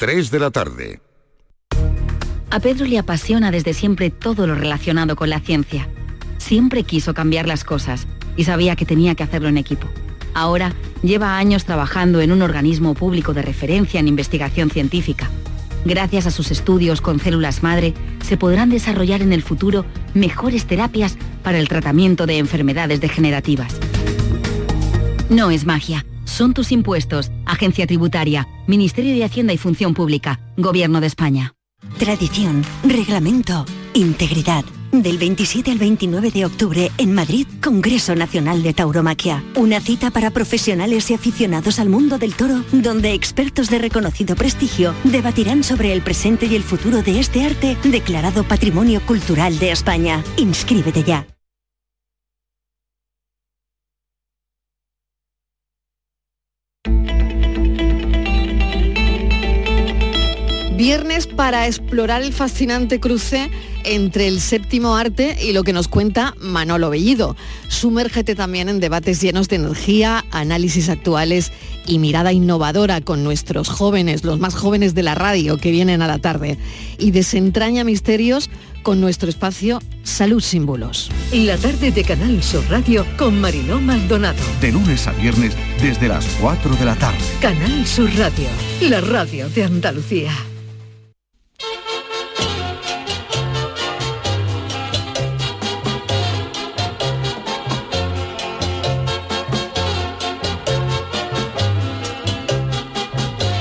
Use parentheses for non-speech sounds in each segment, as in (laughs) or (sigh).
3 de la tarde. A Pedro le apasiona desde siempre todo lo relacionado con la ciencia. Siempre quiso cambiar las cosas y sabía que tenía que hacerlo en equipo. Ahora lleva años trabajando en un organismo público de referencia en investigación científica. Gracias a sus estudios con células madre, se podrán desarrollar en el futuro mejores terapias para el tratamiento de enfermedades degenerativas. No es magia, son tus impuestos, Agencia Tributaria, Ministerio de Hacienda y Función Pública, Gobierno de España. Tradición, reglamento, integridad. Del 27 al 29 de octubre en Madrid, Congreso Nacional de Tauromaquia. Una cita para profesionales y aficionados al mundo del toro, donde expertos de reconocido prestigio debatirán sobre el presente y el futuro de este arte declarado Patrimonio Cultural de España. Inscríbete ya. Viernes para explorar el fascinante cruce entre el séptimo arte y lo que nos cuenta Manolo Bellido. Sumérgete también en debates llenos de energía, análisis actuales y mirada innovadora con nuestros jóvenes, los más jóvenes de la radio que vienen a la tarde. Y desentraña misterios con nuestro espacio Salud Símbolos. La tarde de Canal Sur Radio con Mariló Maldonado. De lunes a viernes desde las 4 de la tarde. Canal Sur Radio, la radio de Andalucía.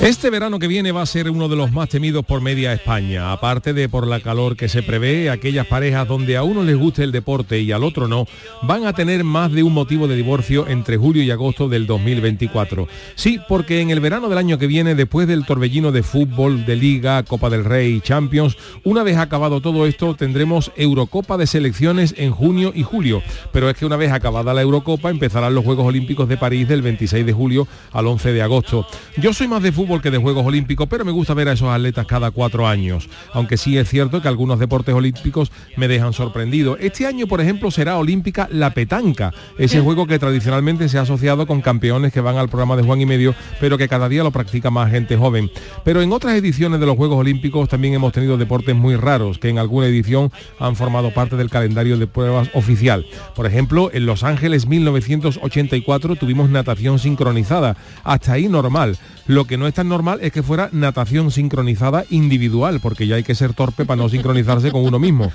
Este verano que viene va a ser uno de los más temidos por media España, aparte de por la calor que se prevé, aquellas parejas donde a uno les guste el deporte y al otro no, van a tener más de un motivo de divorcio entre julio y agosto del 2024. Sí, porque en el verano del año que viene, después del torbellino de fútbol, de Liga, Copa del Rey y Champions, una vez acabado todo esto, tendremos Eurocopa de selecciones en junio y julio. Pero es que una vez acabada la Eurocopa, empezarán los Juegos Olímpicos de París del 26 de julio al 11 de agosto. Yo soy más de fútbol que de Juegos Olímpicos, pero me gusta ver a esos atletas cada cuatro años, aunque sí es cierto que algunos deportes olímpicos me dejan sorprendido. Este año, por ejemplo, será olímpica la petanca, ese juego que tradicionalmente se ha asociado con campeones que van al programa de Juan y Medio, pero que cada día lo practica más gente joven. Pero en otras ediciones de los Juegos Olímpicos también hemos tenido deportes muy raros, que en alguna edición han formado parte del calendario de pruebas oficial. Por ejemplo, en Los Ángeles 1984 tuvimos natación sincronizada, hasta ahí normal. Lo que no es tan normal es que fuera natación sincronizada individual, porque ya hay que ser torpe para no sincronizarse con uno mismo.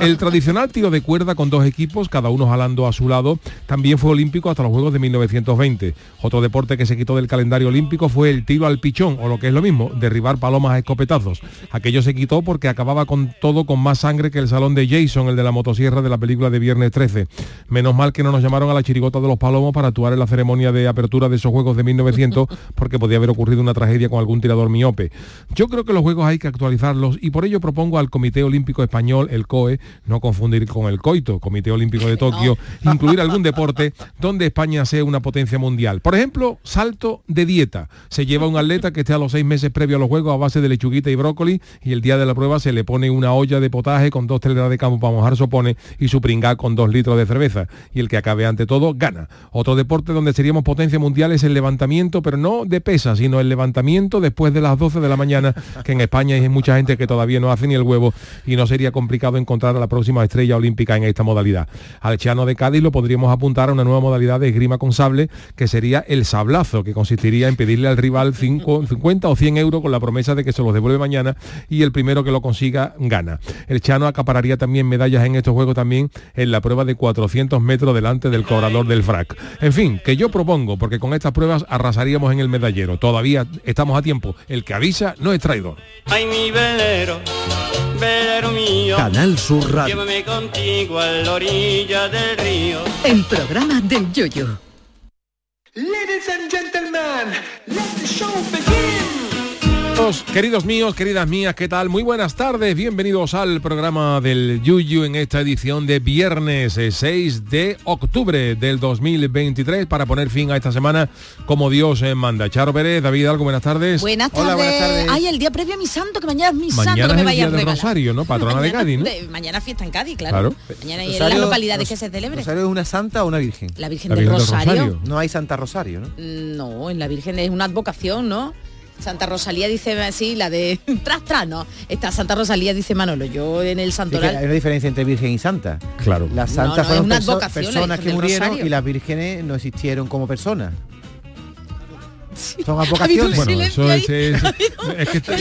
El tradicional tiro de cuerda con dos equipos, cada uno jalando a su lado, también fue olímpico hasta los Juegos de 1920. Otro deporte que se quitó del calendario olímpico fue el tiro al pichón, o lo que es lo mismo, derribar palomas a escopetazos. Aquello se quitó porque acababa con todo con más sangre que el salón de Jason, el de la motosierra de la película de Viernes 13. Menos mal que no nos llamaron a la chirigota de los palomos para actuar en la ceremonia de apertura de esos Juegos de 1900, porque podía haber ocurrido una tragedia con algún tirador miope. Yo creo que los juegos hay que actualizarlos y por ello propongo al Comité Olímpico Español, el COE, no confundir con el COITO, Comité Olímpico de (laughs) Tokio, incluir algún deporte donde España sea una potencia mundial. Por ejemplo, salto de dieta. Se lleva un atleta que esté a los seis meses previo a los juegos a base de lechuguita y brócoli y el día de la prueba se le pone una olla de potaje con dos teleras de campo para mojar sopone y su pringá con dos litros de cerveza. Y el que acabe ante todo gana. Otro deporte donde seríamos potencia mundial es el levantamiento, pero no de sino el levantamiento después de las 12 de la mañana, que en España hay mucha gente que todavía no hace ni el huevo y no sería complicado encontrar a la próxima estrella olímpica en esta modalidad. Al Chano de Cádiz lo podríamos apuntar a una nueva modalidad de esgrima con sable, que sería el sablazo, que consistiría en pedirle al rival 50 o 100 euros con la promesa de que se los devuelve mañana y el primero que lo consiga gana. El Chano acapararía también medallas en estos juegos también en la prueba de 400 metros delante del cobrador del frac. En fin, que yo propongo, porque con estas pruebas arrasaríamos en el medallero. Todavía todavía estamos a tiempo. El que avisa no es traidor. Ay, mi velero, velero mío. Canal Sur Radio. Llévame contigo a la orilla del río. El programa del yoyo. Ladies and gentlemen, let the show begin. Queridos, queridos míos, queridas mías, ¿qué tal? Muy buenas tardes, bienvenidos al programa del Yuyu en esta edición de viernes eh, 6 de octubre del 2023 para poner fin a esta semana como Dios eh, manda. Charo Pérez, David Algo, buenas tardes. Buenas tardes. Hola, buenas tardes. Ay, el día previo a mi santo, que mañana es mi santo, Mañana que me es el vaya día regalar. Rosario, ¿no? Patrona de Cádiz, ¿no? de- mañana fiesta en Cádiz, claro. Claro. Mañana y en las localidades que se celebre. ¿Rosario es una santa o una virgen? La Virgen La Virgen del Rosario. Rosario. No hay Santa Rosario, ¿no? Mm, No, en la Virgen es una advocación, ¿no? Santa Rosalía dice así, la de (laughs) tras tras, ¿no? Esta Santa Rosalía dice Manolo, yo en el Sí, santoral. hay una diferencia entre virgen y santa. Claro. Las santas no, es fueron una perso- advocación, la personas que murieron Rosario. y las vírgenes no existieron como personas. (laughs) Son Ha advocaciones. Bueno, eso es, es- Ha habido- es que (laughs) está-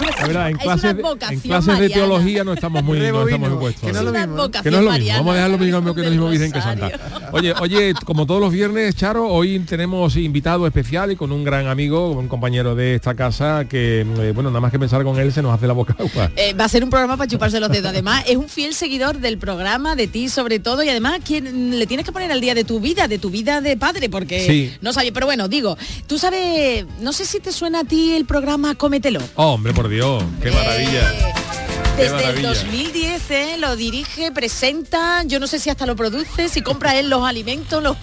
es verdad, en Es clases, una de- en advocación clases de mariana. teología no estamos muy, no estamos Rebobino, muy puestos. que no es lo mismo, Que no es lo mismo, mariana, vamos a dejarlo la mismo Virgen que lo mismo Virgen que. Santa. Oye, oye, como todos los viernes, Charo, hoy tenemos invitado especial y con un gran amigo, un compañero de esta casa que, eh, bueno, nada más que pensar con él se nos hace la boca agua. Eh, va a ser un programa para chuparse los dedos. Además, es un fiel seguidor del programa, de ti sobre todo, y además quien le tienes que poner al día de tu vida, de tu vida de padre, porque Sí. no sabía. Pero bueno, digo, tú sabes, no sé si te suena a ti el programa Cómetelo. Oh, hombre, por Dios, qué maravilla. Eh, Qué Desde el maravilla. 2010 eh, lo dirige, presenta, yo no sé si hasta lo produce, si compra él los alimentos, los-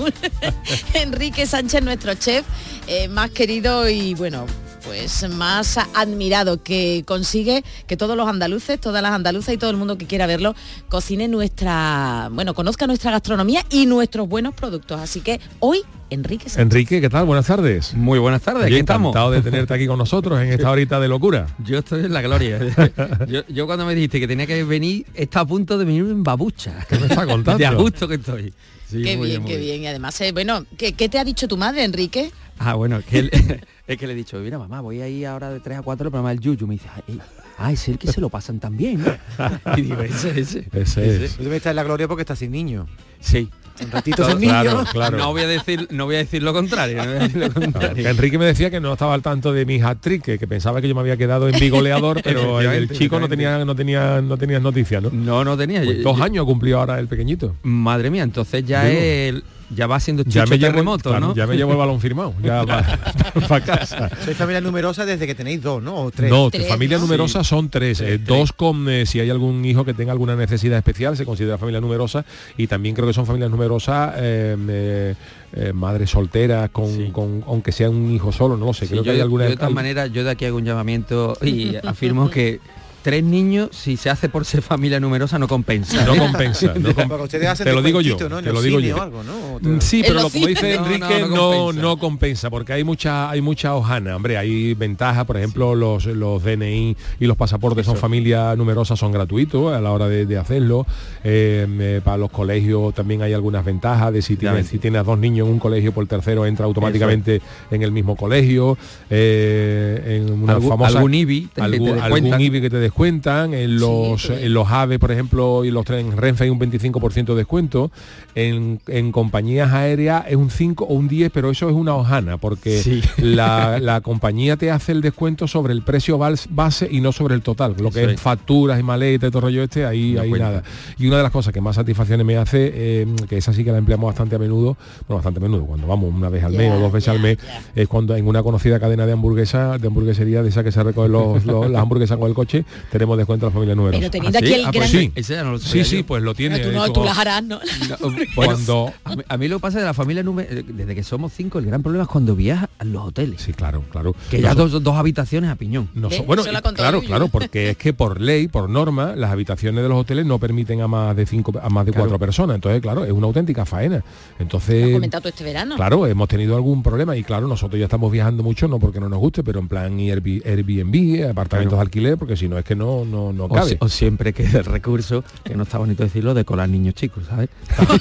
(laughs) Enrique Sánchez, nuestro chef, eh, más querido y bueno, pues más admirado, que consigue que todos los andaluces, todas las andaluzas y todo el mundo que quiera verlo, cocine nuestra, bueno, conozca nuestra gastronomía y nuestros buenos productos. Así que hoy, Enrique Sánchez. Enrique, ¿qué tal? Buenas tardes. Muy buenas tardes, aquí estamos. encantado de tenerte aquí con nosotros en (laughs) esta horita de locura. Yo estoy en la gloria. (laughs) yo, yo cuando me dijiste que tenía que venir, está a punto de venir en babucha. ¿Qué me está contando? (laughs) De a gusto que estoy. Sí, qué bien, muy qué bien. Y además, eh, bueno, ¿qué, qué te ha dicho tu madre, Enrique? Ah, bueno, que él- (laughs) es que le he dicho, mira mamá, voy a ir ahora de 3 a 4 al programa del Yuyu. Me dice, ay, ah, es el que se lo pasan también. ¿no?". (laughs) Y digo, ese, ese. Ese es. En la gloria porque estás sin niño. Sí. Un ratito (laughs) sin Claro, niño. claro. No voy a decir, no voy a decir lo contrario. no voy a decir lo contrario. Enrique me decía que no estaba al tanto de mi hat-trick, que, que pensaba que yo me había quedado en bigoleador, pero el, chico no tenía no tenía no tenía noticias, ¿no? No, no tenía. Pues Yo- dos yo- años cumplió ahora el pequeñito. Madre mía, entonces ya Digo. Ya va siendo Ya chucho me, llevo, terremoto, claro, ¿no? ya me llevo el balón firmado, ya para (laughs) (laughs) casa. Sois familia numerosa desde que tenéis dos, ¿no? O tres. No, Tres, familia ¿no? numerosa son tres, eh, dos con eh, si hay algún hijo que tenga alguna necesidad especial se considera familia numerosa y también creo que son familias numerosas eh, eh, eh, madres solteras con, Sí. con- aunque sea un hijo solo, no lo sé, Sí, creo yo, que hay alguna yo de todas maneras, yo de aquí hago un llamamiento y (laughs) afirmo que tres niños, si se hace por ser familia numerosa, no compensa. no ¿eh? compensa, no te lo digo yo, te lo digo yo. o algo, ¿no? O te- Mm, Sí, pero lo, como dice Enrique, no, no, no no, compensa. porque hay mucha, hay mucha hojana, hombre, hay ventajas, por ejemplo, los, los DNI y los pasaportes son familias numerosas, son gratuitos a la hora de, de hacerlo. Eh, eh, para los colegios también hay algunas ventajas de si tienes, si tienes a dos niños en un colegio, por el tercero entra automáticamente en el mismo colegio. eh, en una Algún- famosa algún IBI te- algún, algún IBI que te descuentan, en los, en los AVE, por ejemplo, y los trenes Renfe hay un 25% de descuento, en, en compañías aéreas es un 5 o un 10, pero eso es una hojana, porque Sí. (laughs) la, la compañía te hace el descuento sobre el precio base y no sobre el total, lo que es, facturas y maletas y todo rollo este, ahí, No ahí cuenta. nada. Y una de las cosas que más satisfacciones me hace, eh, que esa sí que la empleamos bastante a menudo, bueno, bastante a menudo, cuando vamos una vez al mes o dos veces al mes, es cuando en una conocida cadena de hamburguesa, de hamburguesería, de esa que se recogen los, los- las hamburguesas con el coche, tenemos descuento a la familia numerosa. Pero teniendo ¿Ah, aquí sí? el Ah, gran... pues sí. Ese ya no lo Sí, sí, pues lo tiene. Pero tú, no, tú las harás, ¿no? (laughs) Cuando- a, mí, a mí lo que pasa de la familia nume- eh, desde que somos cinco, el gran problema es cuando viajas a los hoteles. Sí, claro, claro. Que ya dos, dos habitaciones a piñón. noso- ¿Ves? bueno, y- claro, claro, porque es que por ley, por norma, las habitaciones de los hoteles no permiten a más de cinco, a más de Claro. cuatro personas. Entonces, claro, es una auténtica faena. Has Entonces, comentado este verano. claro, hemos tenido algún problema y claro, nosotros ya estamos viajando mucho, no porque no nos guste, pero en plan Airbnb, Airbnb, apartamentos de alquiler, porque si no es que no, no, no O, cabe. si- o siempre queda el recurso, que no está bonito decirlo, de colar niños chicos, ¿sabes?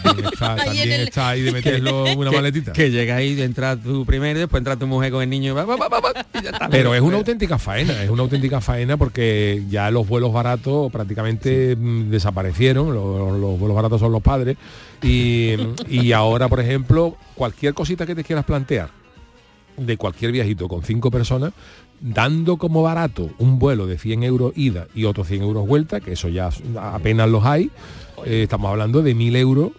También está, (laughs) Ahí en también el- está ahí de (laughs) meterlo en una que, maletita. Que llega ahí, entra tu primero, después entra tu mujer con el niño, va, va, va, va, va, y ya está. Pero es una auténtica faena, es una auténtica faena porque ya los vuelos baratos prácticamente mm, desaparecieron, los, los vuelos baratos son los padres, y, y ahora, por ejemplo, cualquier cosita que te quieras plantear, de cualquier viajito con cinco personas, dando como barato un vuelo de 100 euros ida y otros 100 euros vuelta, que eso ya apenas los hay, eh, estamos hablando de 1.000 euros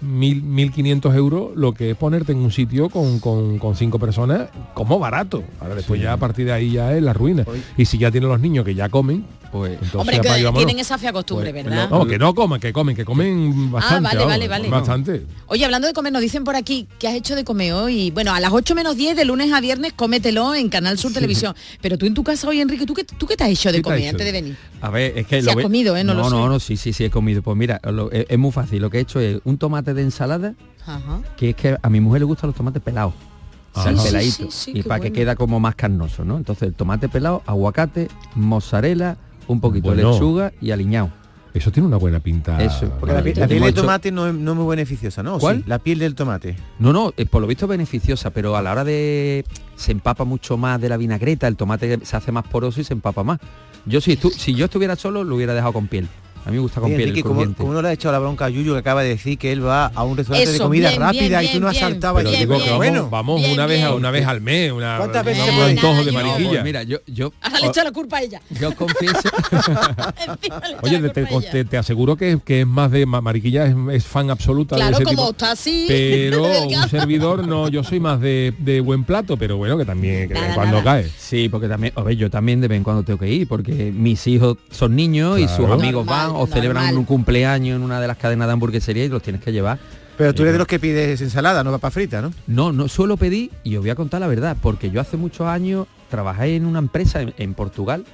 mil, 1.500 euros lo que es ponerte en un sitio con, con, con cinco personas como barato. Ahora después ya a partir de ahí ya es la ruina. Y si ya tienen los niños que ya comen, pues Hombre, que apague, vámonos. tienen esa fea costumbre, Pues, ¿verdad? no, que no coman, que comen, que comen bastante. vale, vamos, vale, vale. Bastante. Oye, hablando de comer, nos dicen por aquí que has hecho de comer hoy. Bueno, a las 8 menos 10 de lunes a viernes cómetelo en Canal Sur Televisión. Pero tú en tu casa hoy, Enrique, ¿tú qué, tú qué te has hecho de ¿Qué te has comer hecho antes de- venir? A ver, es que Si lo has ve- comido, ¿eh? No lo sé. no, no, sí, sí, sí he comido. Pues mira, lo- es, es muy fácil. Lo que he hecho es un tomate de ensalada, Ajá. que es que a mi mujer le gustan los tomates pelados. Sí, sí, sí, y para que queda como más carnoso, ¿no? Entonces el tomate pelado, aguacate, mozzarella, un poquito Bueno. de lechuga y aliñado. Eso tiene una buena pinta. Eso. Porque la, pi- la piel del hecho- tomate no es, no es muy beneficiosa, ¿no? ¿O ¿Cuál? sí? La piel del tomate. No, no, eh, por lo visto es beneficiosa, pero a la hora de se empapa mucho más de la vinagreta, el tomate se hace más poroso y se empapa más. Yo si, tú, si yo estuviera solo lo hubiera dejado con piel. A mí me gusta con Oye, piel. El ¿cómo, crujiente. cómo no le ha echado la bronca a Yuyu que acaba de decir que él va a un restaurante de comida bien, rápida bien, y tú no has bien, saltado Pero digo que vamos, bueno, vamos Bien, una vez a bien. una vez al mes, una, ¿Cuántas veces un antojo de yo- mariquilla. Pues mira, yo, yo, Ahora le echa la culpa a ella. yo confieso, (laughs) Oye, te, te- te aseguro que, que es más de ma- mariquilla, es, es fan absoluta Claro, de ese como tipo. está así. (laughs) Pero un servidor no, yo soy más de, de buen plato, pero bueno, que también que de cuando nada. cae. sí, porque también, a ver, yo también de vez en cuando tengo que ir, porque mis hijos son niños y sus amigos van o celebran normal. un cumpleaños en una de las cadenas de hamburguesería y los tienes que llevar. Pero tú Eh, eres de los que pides ensalada, no papa frita, ¿no? No, no suelo pedir, y os voy a contar la verdad, porque yo hace muchos años trabajé en una empresa en, en Portugal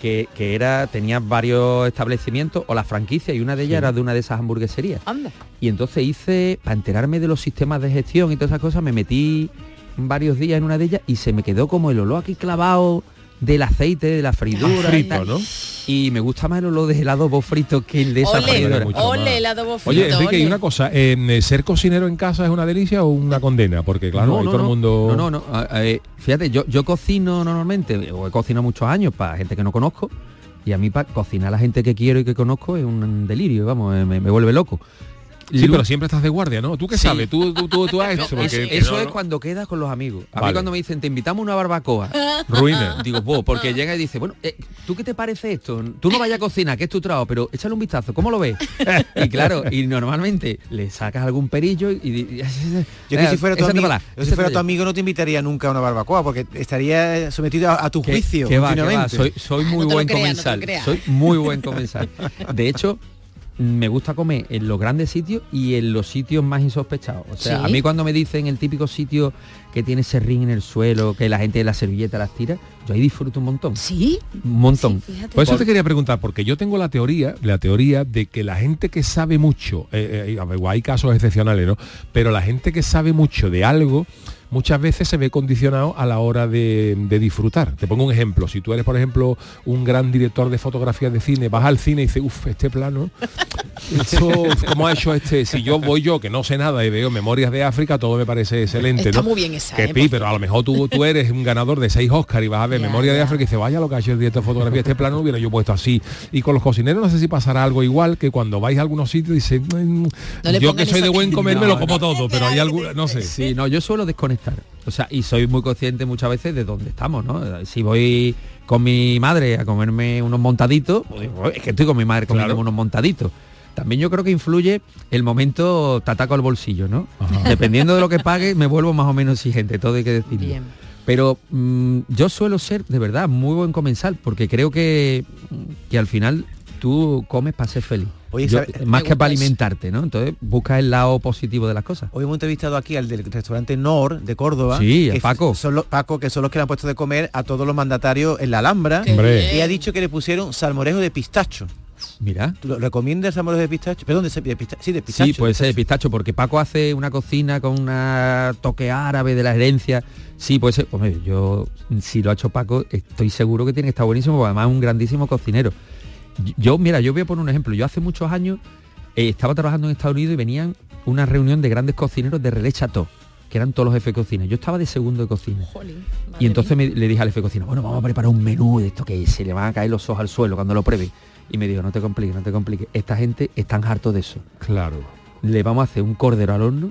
que, que era, tenía varios establecimientos o la franquicia y una de ellas era de una de esas hamburgueserías. Anda. Y entonces hice, para enterarme de los sistemas de gestión y todas esas cosas, me metí varios días en una de ellas y se me quedó como el olor aquí clavado del aceite, de la freidura. y frito, tal. ¿no? Y me gusta más el olor del adobo frito que el de esa Ole, freidora. mucho más. ole, el adobo frito. Oye, Enrique, y una cosa, eh, ¿ser cocinero en casa es una delicia o una condena? Porque claro, no, todo no, el mundo... No, no, no. eh, fíjate, yo, yo cocino normalmente, o he cocinado muchos años para gente que no conozco, y a mí para cocinar a la gente que quiero y que conozco es un delirio, vamos, eh, me, me vuelve loco. Sí, pero siempre estás de guardia, ¿no? ¿Tú qué Sí. sabes? Tú, tú, tú, tú has hecho, Eso, porque- eso no, es no. cuando quedas con los amigos. A mí cuando me dicen, te invitamos a una barbacoa, (laughs) Ruina. digo, "Buah", porque llega y dice, bueno, eh, ¿tú qué te parece esto? Tú no vayas a cocinar, que es tu trabajo, pero échale un vistazo, ¿cómo lo ves? (laughs) y claro, y normalmente le sacas algún perillo y... y- (laughs) Yo que si fuera, tu amigo, yo si fuera tu amigo no te invitaría nunca a una barbacoa porque estaría sometido a, a tu juicio que va, que va. Soy, soy muy No buen creas, comensal. soy muy buen comensal. De hecho, me gusta comer en los grandes sitios y en los sitios más insospechados. O sea, Sí. a mí cuando me dicen el típico sitio que tiene serrín en el suelo, que la gente de la servilleta las tira, yo ahí disfruto un montón. Sí. Un montón. Sí. Por eso te quería preguntar, porque yo tengo la teoría, la teoría de que la gente que sabe mucho, eh, eh, hay casos excepcionales, ¿no? Pero la gente que sabe mucho de algo, muchas veces se ve condicionado a la hora de, de disfrutar. Te pongo un ejemplo. Si tú eres, por ejemplo, un gran director de fotografía de cine, vas al cine y dices, uff, este plano, esto, ¿cómo ha hecho este? Si yo voy yo, que no sé nada y veo Memorias de África, todo me parece excelente, Está ¿no? muy bien esa, Que ¿eh? pi, pero a lo mejor tú, tú eres un ganador de seis Oscar y vas a ver (laughs) Memoria de. África y dices, vaya lo que ha hecho el director de fotografía, este plano lo hubiera yo puesto así. Y con los cocineros no sé si pasará algo igual que cuando vais a algunos sitios dicen, "Mm, No yo que soy de buen aquí". comer me No, lo como no. todo, pero hay alguna, no sé. Sí, no, yo suelo desconectar. O sea, y soy muy consciente muchas veces de dónde estamos, ¿no? Si voy con mi madre a comerme unos montaditos, pues digo, es que estoy con mi madre comiendo Claro. unos montaditos. También yo creo que influye el momento te ataco al bolsillo, ¿no? Dependiendo de lo que pague, me vuelvo más o menos exigente, todo hay que decirlo. Bien. Pero mm, yo suelo ser, de verdad, muy buen comensal, porque creo que, que al final tú comes para ser feliz. Oye, Yo- ¿sabe- más que para alimentarte, ¿no? Entonces busca el lado positivo de las cosas. Hoy hemos entrevistado aquí al del restaurante Nor de Córdoba. Sí, a Paco. Son los, Paco, que son los que le han puesto de comer a todos los mandatarios en la Alhambra. Y ha dicho que le pusieron salmorejo de pistacho. Mira. ¿Tú lo recomiendas el salmorejo de pistacho? Perdón, de, de pistacho. Sí, de pistacho. Sí, puede de ser de pistacho, porque Paco hace una cocina con una toque árabe de la herencia. Sí, puede ser. Hombre, yo, si lo ha hecho Paco, estoy seguro que tiene que estar buenísimo, porque además es un grandísimo cocinero. Yo, mira, yo voy a poner un ejemplo. Yo hace muchos años eh, estaba trabajando en Estados Unidos y venían una reunión de grandes cocineros de Relais Chateau, que eran todos los jefes de cocina. Yo estaba de segundo de cocina. Jolín, Y entonces me- le dije al jefe de cocina, bueno, vamos a preparar un menú de esto que se le van a caer los ojos al suelo cuando lo pruebe. Y me dijo, no te compliques, no te compliques. Esta gente están hartos de eso Claro. le vamos a hacer un cordero al horno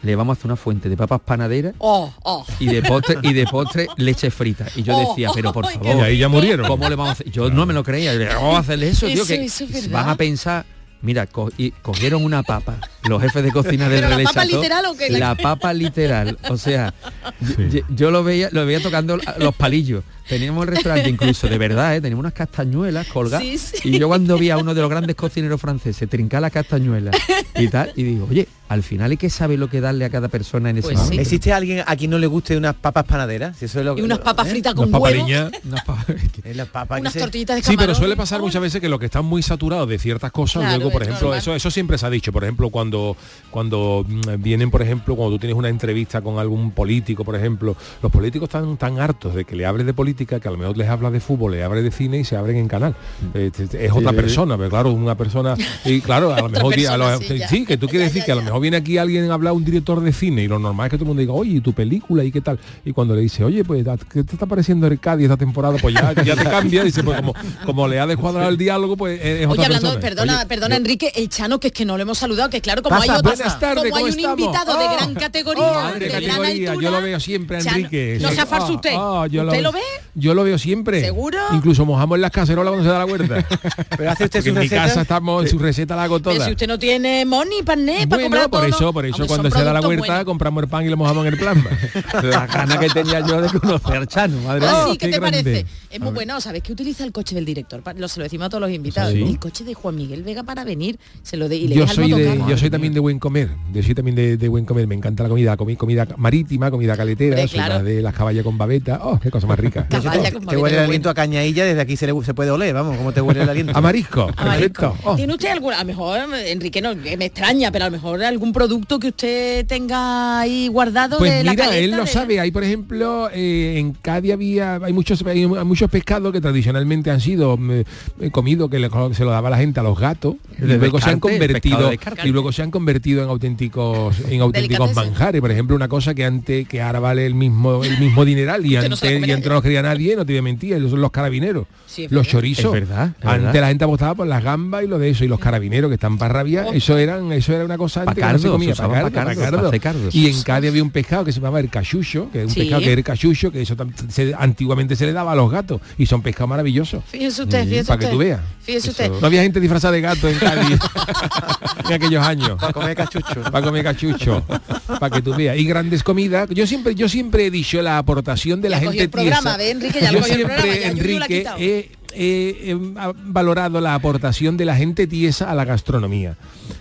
le vamos a hacer una fuente de papas panaderas Oh, oh. y de postre y de postre leche frita. Y yo Oh, decía, pero por favor. Y ahí ya murieron. ¿Cómo le vamos a hacer? Yo no me lo creía. Vamos a hacerle eso, tío, Eso, que eso es verdad. van a pensar. Mira, co- y cogieron una papa, los jefes de cocina del ¿Pero la papa Chateau, literal o qué? La papa literal, o sea, yo, yo lo veía, lo veía tocando los palillos. Teníamos el restaurante incluso, de verdad, ¿eh? teníamos unas castañuelas colgadas. Sí, sí. Y yo cuando vi a uno de los grandes cocineros franceses trincar las castañuelas y tal, y digo, oye, al final hay que saber lo que darle a cada persona en ese Pues sí. momento. ¿Existe alguien a quien no le guste unas papas panaderas? Si eso es lo Y unas papas ¿eh? fritas Unas con huevo, papaliñas. Unas papas- (laughs) que unas tortillitas de Sí, pero camarón. suele pasar muchas veces que los que están muy saturados de ciertas cosas, Claro, luego, por es ejemplo, normal. eso, eso siempre se ha dicho, por ejemplo, cuando, cuando mm, vienen, por ejemplo, cuando tú tienes una entrevista con algún político, por ejemplo, los políticos están tan hartos de que le hables de política que a lo mejor les habla de fútbol, le hable de cine y se abren en canal. Eh, Es, es otra sí, sí. persona, pero claro, una persona, y claro, a lo (laughs) mejor a lo- sí, que tú (laughs) quieres Ya, decir ya, que a lo mejor viene aquí alguien a hablar un director de cine y lo normal es que todo el mundo diga, oye, ¿y tu película y qué tal? Y cuando le dice, oye, pues, ¿qué te está pareciendo el Cádiz esta temporada? Pues ya, ya te cambia, dice, pues como, como le ha descuadrado el diálogo, pues es Oye, otra hablando, persona. perdona, Oye, perdona yo- Enrique, el Chano, que es que no lo hemos saludado, que claro, como Pasa, hay tardes, como hay ¿cómo un estamos? invitado de Oh, gran categoría, oh, de, de gran categoría, altura, yo lo veo siempre Chano, Enrique. No se afarse Ah, usted. yo ¿Usted lo ve? Yo lo veo siempre. ¿Seguro? Incluso mojamos en las cacerolas cuando se da la huerta. (laughs) Pero hace usted su en mi casa estamos, en su receta la hago Pero toda. si usted no tiene money, pané, para comprar Bueno, por todo eso, por eso cuando se da la buenos. compramos el pan y lo mojamos en el plasma. (laughs) la gana que tenía yo de conocer Chano, madre Ah, sí, ¿qué, qué te grande. parece? Es muy bueno, ¿sabes qué utiliza el coche del director? Lo, se lo decimos a todos los invitados. Sí. El coche de Juan Miguel Vega para venir, se lo de, y le yo soy de, yo soy también de buen comer yo soy también de, de buen comer me encanta la comida comi- comida marítima comida caletera de las caballas con babeta oh qué cosa más rica Caballa Te babeta, huele el aliento a cañailla, desde aquí se, le- se puede oler, vamos, ¿cómo te huele el aliento? (laughs) a marisco Ah, marisco. perfecto Oh. ¿Tiene usted alguna, a lo mejor, Enrique, no, que me extraña, pero a lo mejor algún producto que usted tenga ahí guardado Pues de la mira, caleta él lo de- sabe. Hay, por ejemplo, eh, en Cádiz había, hay muchos, hay muchos pescados que tradicionalmente han sido mm, eh, comidos que le- se lo daba la gente a los gatos y luego se han convertido y luego se han convertido en auténticos en auténticos manjares. Por ejemplo, una cosa que antes que ahora vale el mismo el mismo dineral y no antes y comería antes quería nadie, no te voy a mentir, esos son los carabineros. Sí, los chorizos. Es verdad, es antes verdad. la gente apostaba por las gambas y lo de eso y los carabineros que están para rabiar, Oh. eso eran eso era una cosa antes que no se comía, pacardo, pacardo, pacardo. Y en Cádiz había un pescado que se llamaba el cachucho, que es un Sí. pescado que era el cachucho, que eso se- antiguamente se le daba a los gatos y son pescados maravillosos. Fíjese usted, fíjese para que tú veas. Fíjese usted. No había gente disfrazada de gato en Cádiz (laughs) en aquellos años. Para comer cachucho. Para comer cachucho, para que tú veas. Y grandes comidas. Yo siempre, yo siempre he dicho la aportación de la gente el programa, tiesa. Enrique, ya lo yo el programa, ya Enrique, quitado. he, he- he valorado la aportación de la gente tiesa a la gastronomía.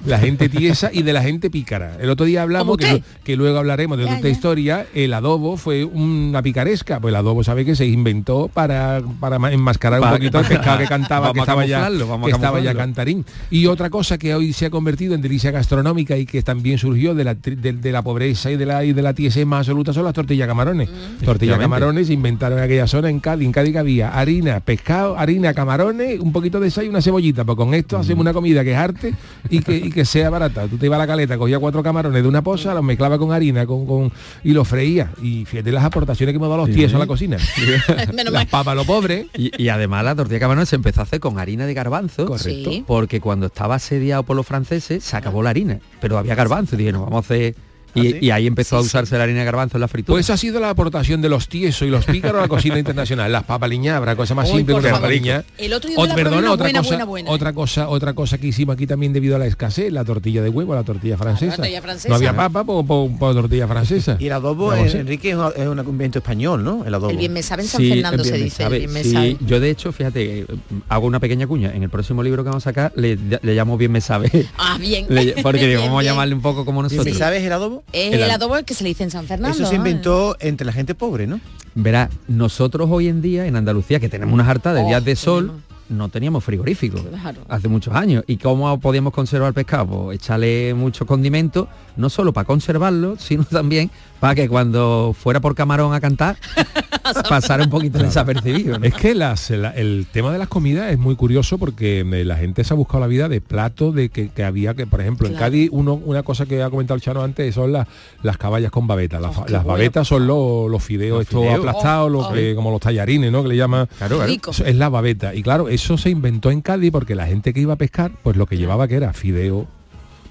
La gente (laughs) tiesa y de la gente pícara. El otro día hablamos, ¿Cómo que, luego hablaremos de Ya, otra ya. historia, el adobo fue una picaresca. Pues el adobo sabe que se inventó para, para ma- enmascarar un Para- poquito el (laughs) pescado que cantaba, Vamos que a estaba ya, que estaba ya cantarín. Y otra cosa que hoy se ha convertido en delicia gastronómica y que también surgió de la, de, de la pobreza y de la y de la tiesez más absoluta son las tortillas camarones. Tortillas Efectivamente. camarones se inventaron en aquella zona en Cádiz. En Cádiz que había harina, pescado, harina, camarones, un poquito de sal y una cebollita. Pues con esto hacemos una comida que es arte y que, y que sea barata. Tú te ibas a la caleta, cogía cuatro camarones de una posa, los mezclaba con harina con, con y los freía. Y fíjate las aportaciones que hemos dado los Sí. tiesos a la cocina. (laughs) Menos las papas, lo pobre. Y, y además la tortilla de camarón se empezó a hacer con harina de garbanzo. Correcto. Sí. Porque cuando estaba asediado por los franceses se acabó la harina. Pero había garbanzo. Y dijeron, vamos a hacer. ¿Ah, Y, sí? y ahí empezó a usarse la harina de garbanzo en la fritura. Pues esa ha sido la aportación de los tiesos y los pícaros a la cocina internacional. Las papas liñabras, cosa más Uy, simple por que una favor. papa liña. El otro día Ot- me la probé perdona, una otra buena, cosa, buena, buena. otra cosa, otra cosa que hicimos aquí también debido a la escasez, la tortilla de huevo, la tortilla francesa. tortilla francesa. No había papa, pues pues tortilla francesa. Y el adobo, eh. Enrique, es un, es un invento español, ¿no? El adobo. El bien me sabe en San Sí, Fernando se bien me dice. sabe. el bien me sabe. yo de hecho, fíjate, eh, hago una pequeña cuña. En el próximo libro que vamos a sacar le, le llamo bien me sabe. Ah, bien. Le- (laughs) porque digo, Bien, vamos a bien. llamarle un poco como ¿Y nosotros. ¿Sabes el adobo? Es El el, ad- adobo que se le dice en San Fernando. Eso se inventó entre la gente pobre, ¿no? Verá, nosotros hoy en día en Andalucía, que tenemos unas hartas de Oh, días de sol, tenemos. no teníamos frigorífico Claro. hace muchos años. ¿Y cómo podíamos conservar pescado? Pues echarle muchos condimentos, no solo para conservarlo, (laughs) sino también para que cuando fuera por camarón a cantar, (laughs) pasara un poquito desapercibido. ¿no? Es que las- la- el tema de las comidas es muy curioso porque eh, la gente se ha buscado la vida de platos de que, que había que, por ejemplo, en. Cádiz uno, una cosa que ha comentado el Chano antes son las, las caballas con babeta. Las, Oh, bueno. babetas son los, los fideos Los estos fideos. aplastados, los Oh, que- como los tallarines, ¿no? Que le llaman. Claro. Rico. Eso es la babeta. Y claro, eso se inventó en Cádiz porque la gente que iba a pescar, pues lo que llevaba que era fideo,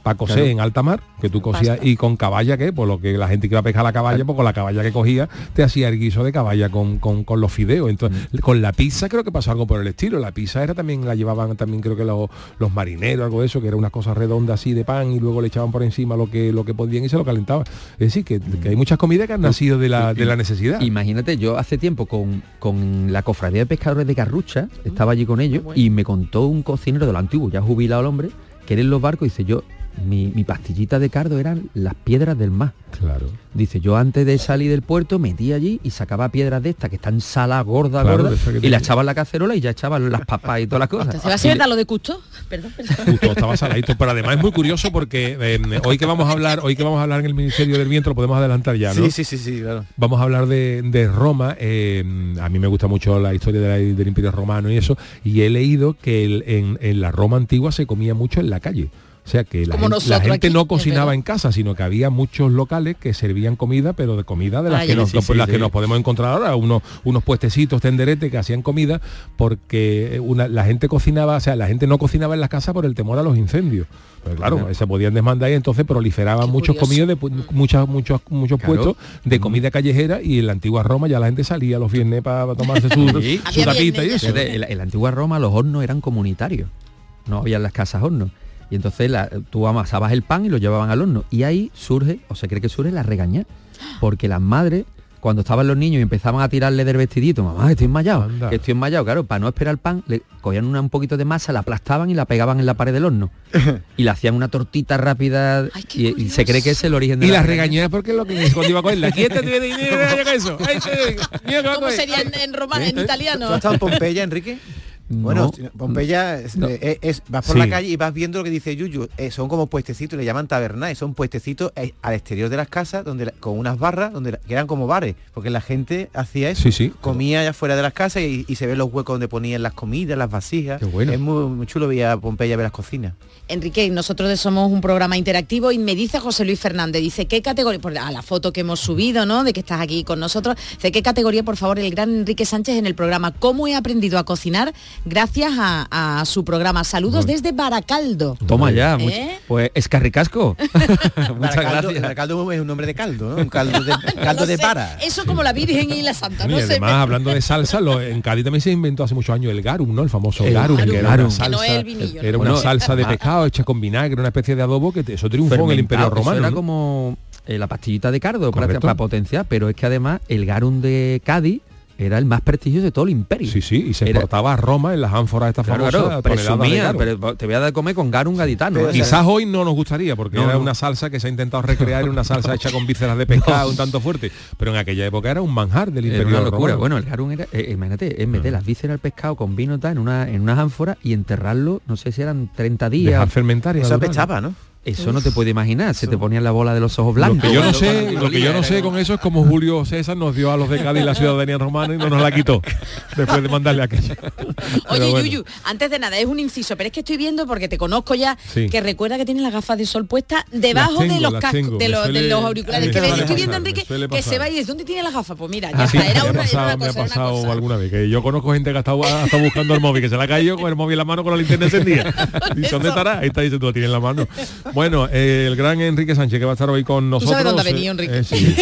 para coser Claro. en alta mar, que tú cosías, y con caballa, que Por lo que la gente que iba a pescar la caballa, pues con la caballa que cogía, te hacía el guiso de caballa con, con- con los fideos. Entonces, Mm. con la pizza creo que pasó algo por el estilo. La pizza era también, la llevaban también creo que los, los marineros, algo de eso, que era una cosa redonda así de pan y luego le echaban por encima lo que lo que podían y se lo calentaban. Es decir, que, que hay muchas comidas que han nacido de la, de la necesidad. Imagínate, yo hace tiempo con, con la cofradía de pescadores de Carrucha, estaba allí con ellos y me contó un cocinero de lo antiguo, ya jubilado el hombre, que él en los barcos dice yo, mi, mi pastillita de cardo eran las piedras del mar. Claro. Dice, yo antes de salir del puerto metía allí y sacaba piedras de estas que están Claro, gordas, esas que y te- la echaba en la cacerola y ya echaban las papas y todas las cosas. ¿Se va a ser verdad lo de Custo? Perdón, perdón. Justo estaba saladito, pero además es muy curioso porque eh, hoy que vamos a hablar, hoy que vamos a hablar en el Ministerio del Viento, lo podemos adelantar ya, ¿no? Sí, sí, sí, sí, claro. Vamos a hablar de, de Roma. eh, a mí me gusta mucho la historia de la- del Imperio Romano y eso. Y he leído que el- en, en la Roma antigua se comía mucho en la calle. O sea que la Como gente, la nosotros gente aquí, no cocinaba en casa, sino que había muchos locales que servían comida, pero de comida de las, que, nos, Sí, sí, las sí. que nos podemos encontrar ahora, unos, unos puestecitos tenderetes que hacían comida, porque una- la gente cocinaba, o sea, la gente no cocinaba en las casas por el temor a los incendios. Pues claro, se podían desmandar y entonces proliferaban Qué muchos comidos de pu- muchas, muchos, muchos Claro. puestos de comida callejera y en la antigua Roma ya la gente salía los viernes para tomarse su, Sí. su tapita y eso. En, la- en la antigua Roma los hornos eran comunitarios, no había en las casas hornos. Y entonces la- tú amasabas el pan y lo llevaban al horno. Y ahí surge, o se cree que surge la regaña. Porque las madres, cuando estaban los niños y empezaban a tirarle del vestidito, mamá, estoy enmayado, Anda. que estoy enmayado, claro, para no esperar el pan, le cogían una- un poquito de masa, la aplastaban y la pegaban en la pared del horno. (laughs) y le hacían una tortita rápida Ay, y, y se cree que es el origen de Y la las regaña. regañé porque lo que cuando iba a coger la quieta eso. A ¿Cómo sería en, en romano, ¿Eh? en ¿Tú has italiano? estado en Pompeya, Enrique? Bueno, No. Pompeya es, No. eh, es- vas por Sí. la calle y vas viendo lo que dice Yuyu. eh, son como puestecitos, le llaman tabernas, son puestecitos eh, al exterior de las casas donde la- con unas barras donde la- que eran como bares, porque la gente hacía eso. Sí, sí. Comía allá fuera de las casas y, y se ven los huecos donde ponían las comidas, las vasijas. Qué bueno. Es muy, muy chulo ver a Pompeya ver las cocinas. Enrique, nosotros somos un programa interactivo y me dice José Luis Fernández, dice, ¿qué categoría? Por, a la foto que hemos subido, ¿no? De que estás aquí con nosotros, dice, ¿qué categoría, por favor, el gran Enrique Sánchez en el programa? ¿Cómo he aprendido a cocinar gracias a, a su programa? Saludos desde Baracaldo. Toma ya, ¿Eh? pues escarricasco. (laughs) Muchas Baracaldo, gracias. Baracaldo es un nombre de caldo, ¿no? Un caldo de, (laughs) caldo de para. Eso como la Virgen y la Santa, Y no sé. además, hablando de salsa, lo- en Cádiz también se inventó hace muchos años el garum, ¿no? El famoso El garum, garum, que era garum. una Que no es salsa, el vinillo, era ¿no? una Bueno, salsa de pescado hecha con vinagre, una especie de adobo que te- eso triunfó en el Imperio Romano. era ¿no? como eh, la pastillita de cardo para, para potenciar, pero es que además el garum de Cádiz era el más prestigioso de todo el imperio. Sí, sí, y se Era- exportaba a Roma en las ánforas estas Claro, famosas claro, presumía, pero te voy a dar comer con garum gaditano. Pero ¿eh? Quizás hoy no nos gustaría, porque No, era no. una salsa que se ha intentado recrear en una salsa (laughs) hecha con vísceras de pescado un tanto fuerte, pero en aquella época era un manjar del Era Imperio una locura. Romano. Bueno, el garum era, eh, imagínate, es meter las vísceras del pescado con vino tal, en, una, en unas ánforas y enterrarlo, no sé si eran 30 días. Dejar fermentar y Eso apestaba, ¿no? Eso no te puede imaginar, se te ponían la bola de los ojos Lo blancos. que yo no sé, lo que yo no sé con eso es como Julio César nos dio a los de Cádiz la ciudadanía romana y no nos la quitó después de mandarle aquello. Oye, bueno. Yuyu, antes de nada, es un inciso, pero es que estoy viendo, porque te conozco ya, Sí. que recuerda que tienes las gafas de sol puestas debajo tengo, de los cascos, tengo, de, los, de suele- los auriculares. que estoy viendo Enrique que se va y dice, ¿dónde tiene las gafas? Pues mira, ya Ah, está, sí, era me una, pasado, una me ha cosa, pasado cosa. alguna vez que yo conozco gente que ha estado, ha estado buscando el móvil que se le ha caído con el móvil en la mano con la linterna encendida (laughs) dice ¿dónde estará? ahí está dice tú lo tienes en la mano bueno eh, el gran Enrique Sánchez que va a estar hoy con nosotros sabes dónde ha venido, Enrique. eh, sí, (laughs)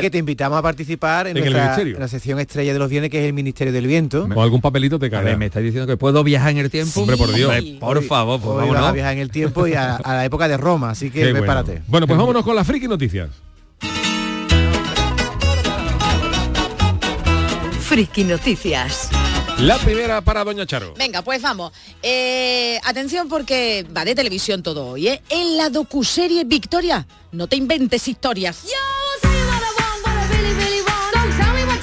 sí, te invitamos a participar en, En el nuestra- ministerio. en la sección estrella de los viernes, que es el Ministerio del Viento. algún papelito te cae me estáis diciendo que puedo viajar en el tiempo. Hombre, por Dios. Hombre, por favor, pues hoy a viajar en el tiempo y a, a la época de Roma, así que Qué bueno. prepárate. bueno pues vámonos con las friki noticias Friki Noticias. La primera para Doña Charo Venga, pues vamos. Eh, atención porque va de televisión todo hoy, ¿eh? En la docuserie Victoria, no te inventes historias.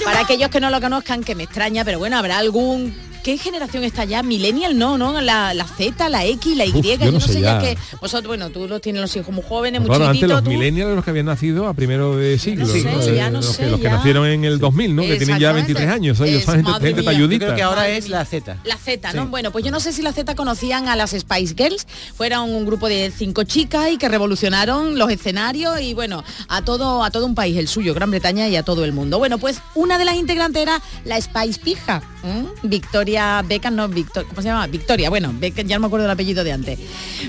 Para aquellos que no lo conozcan, que me extraña, pero bueno, habrá algún... ¿Qué generación está ya? Millennial no, ¿no? La, la Z, la X, la Y, Uf, yo, no sé ya, ya. que... Vosotros, bueno, tú los tienes los hijos muy jóvenes, muy Claro, antes los tú- millennials los que habían nacido a primero de siglo, sé, ¿no? ya Eh, no los, sé, que, los que ya. nacieron en el 2000, ¿no? Que tienen ya Exactamente. 23 años, ellos Es- son gente, gente. Yo talludita. creo que ahora es la Z. La Z, Sí. ¿no? Bueno, pues yo no sé si la Z conocían a las Spice Girls, fueron un grupo de cinco chicas y que revolucionaron los escenarios y bueno, a todo, a todo un país, el suyo, Gran Bretaña y a todo el mundo. Bueno, pues una de las integrantes era la Spice Pija. ¿Mm? Victoria Beckham, no, Victor, ¿cómo se llama? Victoria, bueno, Beckham, ya no me acuerdo del apellido de antes.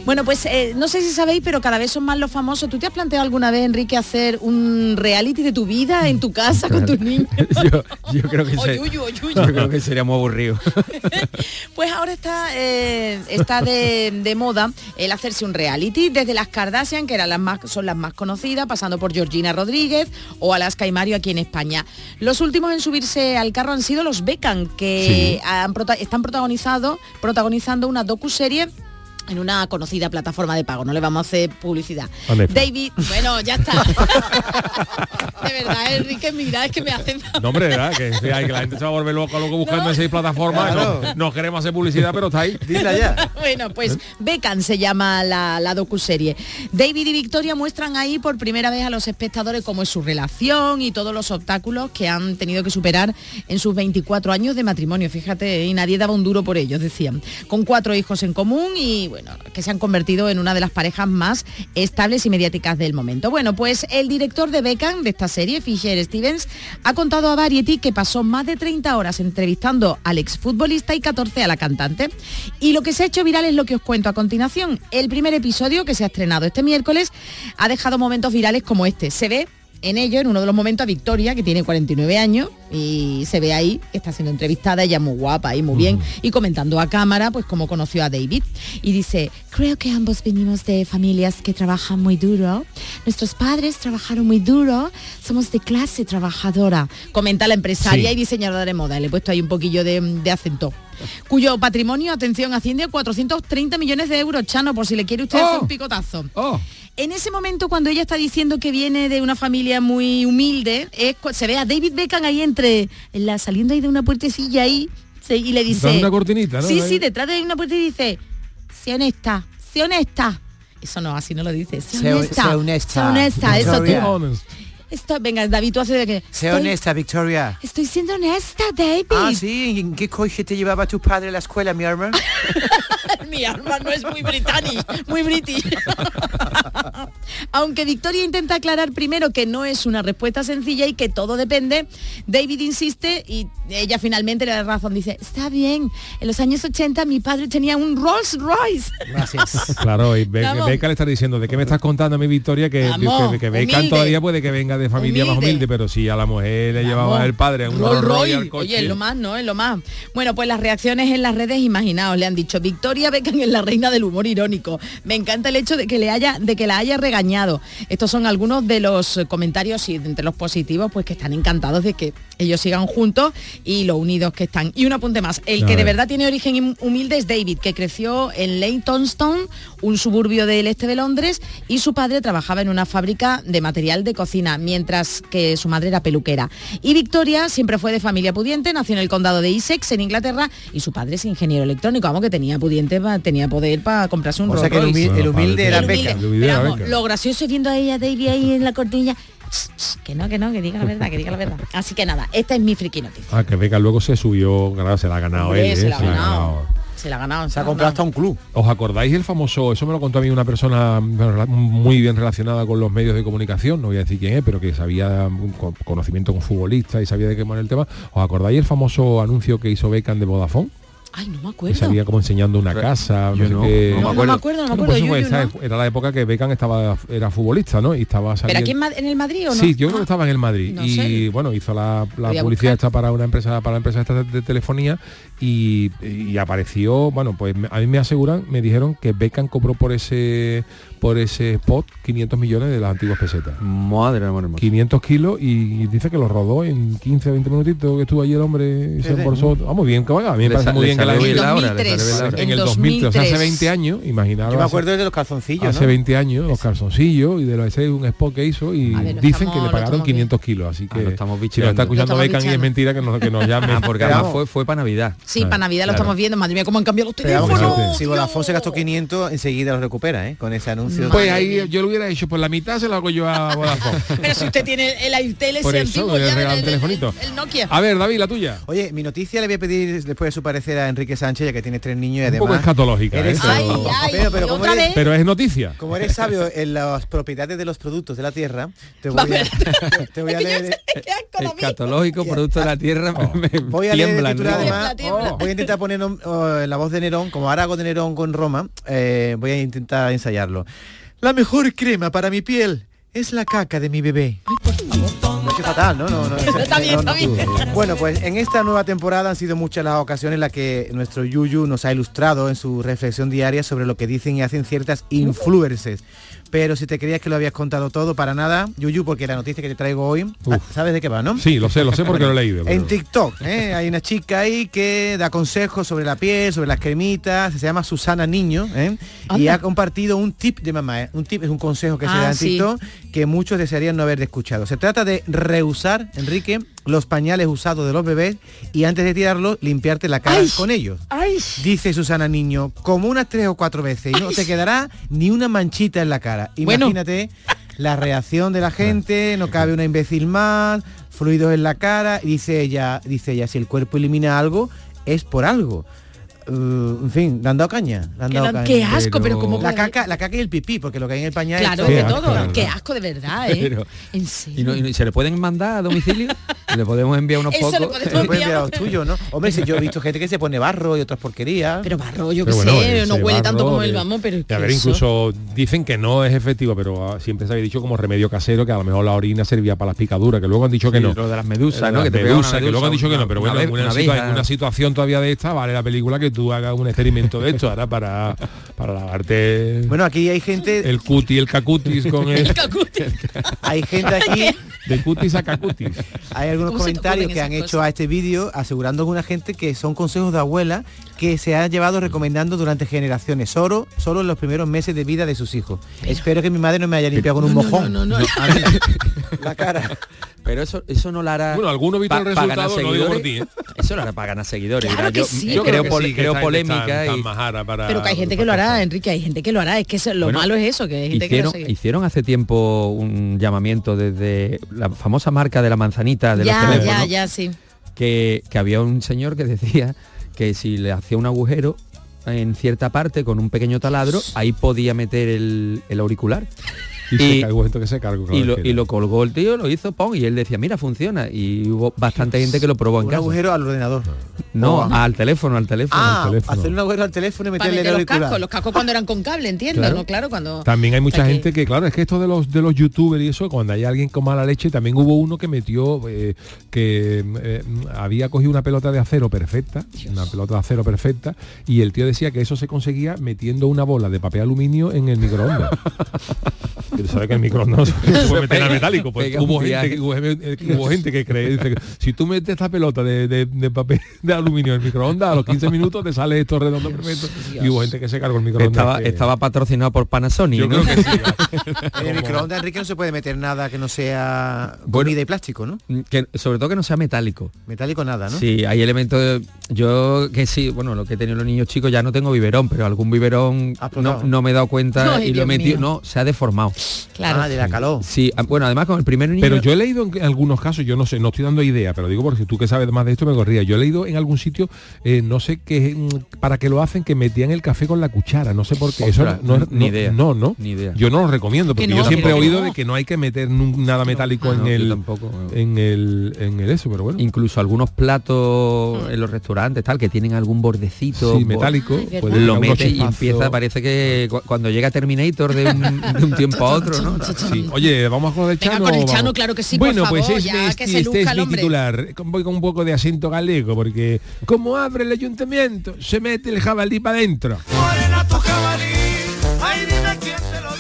Bueno, pues eh, no sé si sabéis, pero cada vez son más los famosos. ¿Tú te has planteado alguna vez, Enrique, hacer un reality de tu vida en tu casa con tus niños? (laughs) yo, yo creo que (laughs) yo creo que sería muy aburrido. (laughs) Pues ahora está, eh, está de, de moda el hacerse un reality desde las Kardashian, que eran las más, son las más conocidas, pasando por Georgina Rodríguez o Alaska y Mario aquí en España. Los últimos en subirse al carro han sido los Beckham, que han prota- están protagonizado, protagonizando una docuserie en una conocida plataforma de pago, no le vamos a hacer publicidad. David, bueno, ya está. (laughs) de verdad, Enrique, mira, es que me hacen No, hombre, ¿verdad? Que, sí, hay que la gente se va a volver loca loco buscando en seis plataformas. Claro. No, no queremos hacer publicidad, pero está ahí. Dila ya. (laughs) bueno, pues Beckham se llama la, la docuserie. David y Victoria muestran ahí por primera vez a los espectadores cómo es su relación y todos los obstáculos que han tenido que superar en sus 24 años de matrimonio. Fíjate, y nadie daba un duro por ellos, decían. Con cuatro hijos en común y bueno, que se han convertido en una de las parejas más estables y mediáticas del momento. Bueno, pues el director de Beckham, de esta serie, Fisher Stevens, ha contado a Variety que pasó más de 30 horas entrevistando al exfutbolista y 14 a la cantante. Y lo que se ha hecho viral es lo que os cuento a continuación. El primer episodio, que se ha estrenado este miércoles, ha dejado momentos virales como este. Se ve en ello, en uno de los momentos, a Victoria, que tiene 49 años, y se ve ahí que está siendo entrevistada, ella muy guapa y muy bien, y comentando a cámara, pues cómo conoció a David. Y dice, creo que ambos venimos de familias que trabajan muy duro. Nuestros padres trabajaron muy duro, somos de clase trabajadora. Comenta la empresaria Sí. y diseñadora de moda. Le he puesto ahí un poquillo de, de acento. Cuyo patrimonio, atención, asciende a 430 millones de euros, Chano, por si le quiere usted hacer Oh. un picotazo. Oh, En ese momento, cuando ella está diciendo que viene de una familia muy humilde, es se ve a David Beckham ahí entre, en la, saliendo ahí de una puertecilla ahí, se- y le dice... Detrás de una cortinita, ¿no? Sí, Ahí. sí, detrás de una puerta y dice, sé honesta, sé honesta. Eso no, así no lo dice. Sé Sé- honesta. sé honesta, Sé honesta, eso tú. Victoria. honest. Esto, venga, David, tú haces de que... Sé estoy- honesta, Victoria. Estoy siendo honesta, David. Ah, sí, ¿y ¿en qué coche te llevaba tu padre a la escuela, mi hermano? (laughs) Mi arma no es muy británico, muy british. (laughs) Aunque Victoria intenta aclarar primero que no es una respuesta sencilla y que todo depende, David insiste y ella finalmente le da razón. Dice, está bien, en los años 80 mi padre tenía un Rolls Royce. Gracias. Claro, y Be Vamos. Beca le está diciendo, ¿de qué me estás contando a mi Victoria? Que, Vamos, que, que humilde. todavía puede que venga de familia más Humilde. humilde, pero si a la mujer le llevaba Vamos. el padre a un al coche. Oye, es lo más, ¿no? Es lo más. Bueno, pues las reacciones en las redes, imaginaos, le han dicho, Victoria Beckham es la reina del humor irónico. Me encanta el hecho de que le haya, de que la haya regañado. Estos son algunos de los comentarios y de entre los positivos, pues que están encantados de que ellos sigan juntos y lo unidos que están. Y un apunte más, el A que de ver. verdad tiene origen hum- humilde es David, que creció en Leytonstone, un suburbio del este de Londres, y su padre trabajaba en una fábrica de material de cocina, mientras que su madre era peluquera. Y Victoria siempre fue de familia pudiente, nació en el condado de Essex, en Inglaterra, y su padre es ingeniero electrónico, vamos que tenía pudiente, pa- tenía poder para comprarse un O sea que el, humil- el humilde era. Beckham. Lo gracioso es viendo a David ahí en la cortinilla. "Shh, shh, Que no, que no, que diga la verdad, que diga la verdad. Así que nada, esta es mi friki noticia. Ah, que Beca luego se subió, claro, se la ha ganado Hombre, él, se ¿eh? la ha ganado. Se la ha ganado. Se ha la comprado ganado. hasta un club. ¿Os acordáis el famoso, eso me lo contó a mí una persona muy bien relacionada con los medios de comunicación, no voy a decir quién es, pero que sabía conocimiento con futbolistas y sabía de qué manera el tema. ¿Os acordáis el famoso anuncio que hizo Beckham de Vodafone? Ay, no me acuerdo. salía como enseñando una casa, Yo no sé no, qué. no me No, no me acuerdo, no me Bueno, acuerdo. fue Yuyu, esa- ¿no? Era la época que Beckham estaba era futbolista, ¿no? Y estaba ¿Pero saliendo. aquí en, en el Madrid o no? Sí, yo creo que Ah, estaba en el Madrid no y sé. bueno hizo la, la publicidad esta para una empresa para la empresa esta de, de telefonía y, y apareció bueno pues a mí me aseguran me dijeron que Beckham cobró por ese por ese spot 500 millones de las antiguas pesetas Madre amor hermoso. 500 kilos y dice que lo rodó en 15 20 minutitos que estuvo allí el hombre y se embolsó ah, muy bien que vaya a mí me parece muy bien que la bien la hora, le 2003. salió bien la hora. en el 2003 o sea, hace 2003. 20 años imaginaros Yo me hace- acuerdo de los calzoncillos, hace ¿no? 20 años los calzoncillos y de lo ese un spot que hizo y ver, dicen estamos- que le pagaron estamos 500 kilos así Ah, que lo estamos si lo está escuchando Beckham y es mentira que nos, que nos llame (laughs) Ah, porque además vamos. fue, fue para Navidad. Sí, para Navidad lo estamos viendo. Madre mía, cómo han cambiado los vamos, teléfonos. si Vodafone se gastó 500, enseguida lo recupera, ¿eh? Con ese anuncio. Pues ahí mía. yo lo hubiera hecho por la mitad se lo hago yo a Vodafone (laughs) Pero si usted tiene el Airtel ese Por eso, antiguo, le ya un el, telefonito. el- el Nokia. a ver David la tuya Oye, mi noticia le voy a pedir después de su parecer a Enrique Sánchez, ya que tienes tres niños y Un además... poco escatológica, eres ¿eh? sabio. Ay, ay, pero, pero como ¿otra eres- vez? Pero es noticia. como eres sabio en las propiedades de los productos de la tierra, te voy a, (laughs) te voy a leer... Escatológico, producto de la tierra, me Voy a leer el titular, ¿no? además. tiembla. Voy a intentar poner oh, la voz de Nerón, como ahora hago de Nerón con Roma, eh, voy a intentar ensayarlo. La mejor crema para mi piel es la caca de mi bebé. Fatal, ¿no? No, no, Está bien, no, no. está bien. Bueno, pues en esta nueva temporada han sido muchas las ocasiones en las que nuestro Yuyu nos ha ilustrado en su reflexión diaria sobre lo que dicen y hacen ciertas influencers. Pero si te creías que lo habías contado todo, para nada, Yuyu, porque la noticia que te traigo hoy, ah, ¿sabes de qué va, no? Sí, lo sé, lo sé porque lo he leído. (laughs) En TikTok, ¿eh? hay una chica ahí que da consejos sobre la piel, sobre las cremitas, se llama Susana Niño, ¿eh? y ha compartido un tip de mamá. ¿eh? Un tip es un consejo que se Ah, da en sí. TikTok que muchos desearían no haber escuchado. Se trata de reusar, Enrique, los pañales usados de los bebés y antes de tirarlos, limpiarte la cara con ellos. Dice Susana Niño, como unas tres o cuatro veces y no te quedará ni una manchita en la cara. Bueno. Imagínate la reacción de la gente, no cabe una imbécil más, fluidos en la cara, y dice ella, dice ella, si el cuerpo elimina algo, es por algo. Uh, en fin, le han dado caña. le han dado caña. qué asco, pero, como la caca, la caca y el pipí, porque lo que hay en el pañal Claro, es de todo. todo. Qué asco de verdad, ¿eh? Pero- en ¿Y, serio. no- y se le pueden mandar a domicilio? (laughs) ¿Le podemos enviar unos Eso le pocos? podemos enviar los tuyos, ¿no? Hombre, si yo he visto gente que se pone barro y otras porquerías. Pero barro, yo qué bueno, sé, no huele tanto como el vamos, pero haber eso- incluso dicen que no es efectivo, pero ah, siempre se había dicho como remedio casero que a lo mejor la orina servía para las picaduras, que luego han dicho que Sí, no. lo de las medusas, Eh, ¿no? las Que te pega una medusas, que luego han dicho que no, pero bueno, en una situación todavía de esta, vale la película que tú hagas un experimento de esto, ahora para, para lavarte Bueno, aquí hay gente, el cuti, el cacutis con el... (laughs) hay gente aquí, de cutis a cacutis. hay algunos ¿Cómo se te comentarios que han hecho a este vídeo asegurando alguna gente que son consejos de abuela que se ha llevado recomendando durante generaciones, solo, solo en los primeros meses de vida de sus hijos. Espero que mi madre no me haya limpiado con un mojón. no, no, no. (laughs) (laughs) La cara. Pero eso, eso no lo hará. Bueno, alguno ha visto el resultado, no digo por seguidores. ti, ¿eh? Eso lo hará para ganar seguidores. Claro mira, yo, que sí, yo pero- creo, pole- sí, que creo polémica tan- tan y majara para- Pero que hay gente que lo hará, Enrique, hay gente que lo hará. Es que eso- lo Bueno, malo es eso, que hay gente hicieron, que lo hicieron hace tiempo un llamamiento desde la famosa marca de la manzanita de Ya, los teléfonos ya, ya, sí. que, que había un señor que decía que si le hacía un agujero en cierta parte con un pequeño taladro, ahí podía meter el, el auricular. Y, se Y- cargó esto que se cargó. lo, y lo colgó el tío, lo hizo, pon, y él decía, mira, funciona. Y hubo bastante gente que lo probó en Un casa. agujero al ordenador. No, Oh. al teléfono, al teléfono. Ah, al teléfono. hacer un agujero al teléfono y meterle el los cascos, los cascos cuando eran con cable, entiendo, Claro. ¿no? Claro, cuando... También hay mucha gente que, claro, es que esto de los de los youtubers y eso, cuando hay alguien con mala leche, también hubo uno que metió eh, que eh, había cogido una pelota de acero perfecta, una pelota de acero perfecta, y el tío decía que eso se conseguía metiendo una bola de papel aluminio en el microondas. (laughs) Sabes que el microondas no se puede meter al metálico. Pues hubo gente, hubo, hubo gente que cree dice que si tú metes esta pelota de, de- de papel de aluminio en el microondas, a los 15 minutos te sale esto redondo perfecto. Y hubo gente que se cargó el microondas. Estaba, que- estaba patrocinado por Panasonic. yo ¿no? creo que sí. (laughs) En el microondas, Enrique, no se puede meter nada que no sea Bueno. comida y plástico, ¿no? Que- sobre todo que no sea metálico. Metálico nada, ¿no? Sí, hay elementos. de- yo que sí, bueno, lo que he tenido los niños chicos ya no tengo biberón, pero algún biberón no, no me he dado cuenta (laughs) y lo he Dios metido. mío. No, se ha deformado. Claro. Ah, de la calor. Sí, ah, bueno, además con el primer niño. Pero yo he leído en algunos casos, yo no sé, no estoy dando idea, pero digo porque tú que sabes más de esto me corría. Yo he leído en algún sitio, eh, no sé qué, mm, para que lo hacen, que metían el café con la cuchara, no sé por qué. Eso no, no- ni idea. No, no. Ni idea. Yo no lo recomiendo, porque no, yo siempre he oído no. de que no hay que meter nada metálico No, en el tampoco. en el en el eso, pero bueno. Incluso algunos platos en los restaurantes tal que tienen algún bordecito Sí, metálico, lo mete y empieza parece que cu- cuando llega Terminator de un, de un tiempo a otro no Sí. Oye, vamos con el Venga, con el? Chano, claro que sí, por Bueno, favor, pues es, ya, este, que se este es mi titular. Voy con un poco de acento galego, porque como abre el ayuntamiento, se mete el jabalí para adentro.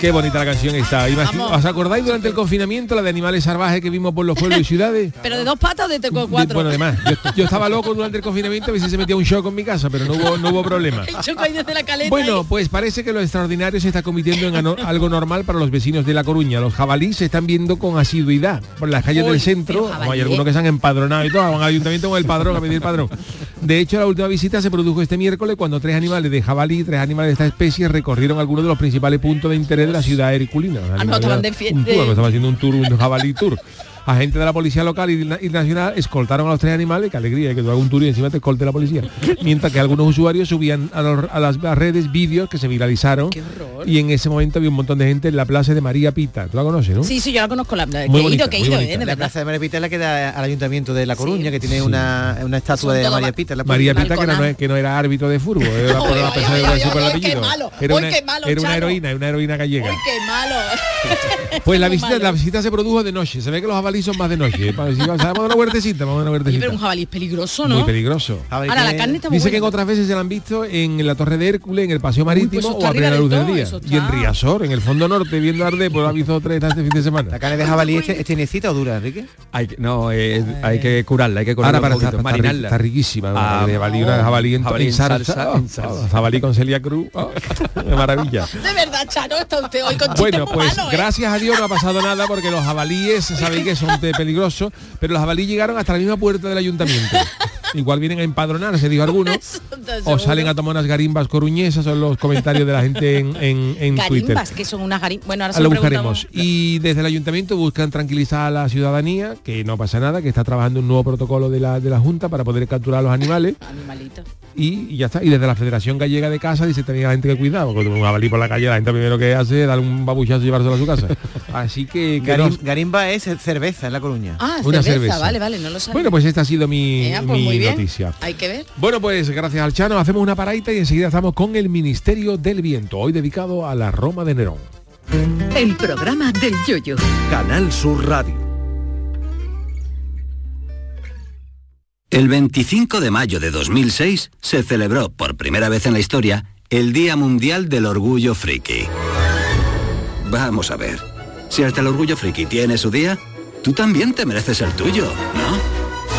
Qué bonita la canción está. ¿Os acordáis durante el confinamiento la de animales salvajes que vimos por los pueblos y ciudades? (laughs) ¿Pero de dos patas o de cuatro? Bueno, además, yo, yo estaba loco durante el confinamiento a si se metía un shock en mi casa, pero no hubo, no hubo problema. (laughs) El choco ahí desde la caleta. Bueno, pues parece que lo extraordinario se está convirtiendo en algo normal para los vecinos de La Coruña. Los jabalíes se están viendo con asiduidad por las calles Uy, del centro. Hay ¿eh? algunos que se han empadronado y todo, van al ayuntamiento con el padrón a pedir padrón. De hecho, la última visita se produjo este miércoles cuando tres animales de jabalí y tres animales de esta especie recorrieron algunos de los principales puntos de interés de la ciudad herculina. Ah, no, estaban de un fiesta. tour, estaban haciendo un tour, un jabalí tour. (laughs) agentes de la policía local y, y nacional escoltaron a los tres animales, qué alegría que tú hagas un tour y encima te escolte la policía. (laughs) Mientras que algunos usuarios subían a, los- a las redes vídeos que se viralizaron y en ese momento había un montón de gente en la plaza de María Pita. ¿Tú la conoces, no? Sí, sí, yo la conozco, la, que Muy he bonita, ido, que he muy ido, bonita. eh, de La plaza de María Pita es la que da al ayuntamiento de La Coruña, que tiene una, una estatua de María Pita. la María. Pita que no, que no era árbitro de fútbol, era por la persona ay, de ay, su ay, apellido. qué malo, Era una, era una heroína, era una heroína gallega. Uy, qué malo. Pues la visita, la visita se produjo de noche. Se ve que los jabalíes son más de noche. Si Vamos a dar una huertecita, vamos a dar una huertecita. pero un jabalí es peligroso, ¿no? Muy peligroso. Ahora, la carne está muy Dice que en otras veces se la han visto en la Torre de Hércules, en el Paseo Marítimo pues eso o a plena luz del día. Y en. Riazor, en el fondo norte, viendo Arde, pues ha visto tres este fin de semana. ¿La carne de jabalí es, es tiernecita o dura, Enrique? Hay que, no, eh, hay que curarla, hay que curarla Ahora para un poquito, está, marinarla. está riquísima. ¿no? Ah, de jabalí, una jabalí en, jabalí en en salsa. salsa, oh, en salsa. oh, jabalí con Celia Cruz. oh, (laughs) qué maravilla. De verdad, Chano, está usted hoy con Bueno, pues ¿eh? gracias a Dios no ha pasado nada porque los jabalíes sabéis que (laughs) son pero los jabalíes llegaron hasta la misma puerta del ayuntamiento. (laughs) Igual vienen a empadronarse, dijo alguno, (laughs) o salen a tomar unas garimbas coruñesas, son los comentarios de la gente en, en, en Twitter. Garimbas, que son unas garimbas. Bueno, ahora Ah, se lo lo buscaremos. Y desde el ayuntamiento buscan tranquilizar a la ciudadanía, que no pasa nada, que está trabajando un nuevo protocolo de la, de la Junta para poder capturar a los animales. Animalito. Y, y ya está. Y desde la Federación Gallega de Casa dice tenía la gente que cuidado, porque un jabalí por la calle, la gente primero que hace es darle un babuchazo y llevárselo a su casa. (laughs) Así que, que Garim- no- garimba es cerveza en La Coruña. Ah, Una cerveza, cerveza. vale, vale, no lo sabía. Bueno, pues esta ha sido mi, pues mi muy bien. noticia. Hay que ver. Bueno, pues gracias al Chano hacemos una paradita y enseguida estamos con el Ministerio del Viento, hoy dedicado a la Roma de Nerón. El programa del yoyo. Canal Sur Radio. El 25 de mayo de 2006 se celebró por primera vez en la historia el Día Mundial del Orgullo Friki. Vamos a ver, si hasta el Orgullo Friki tiene su día, tú también te mereces el tuyo, ¿no?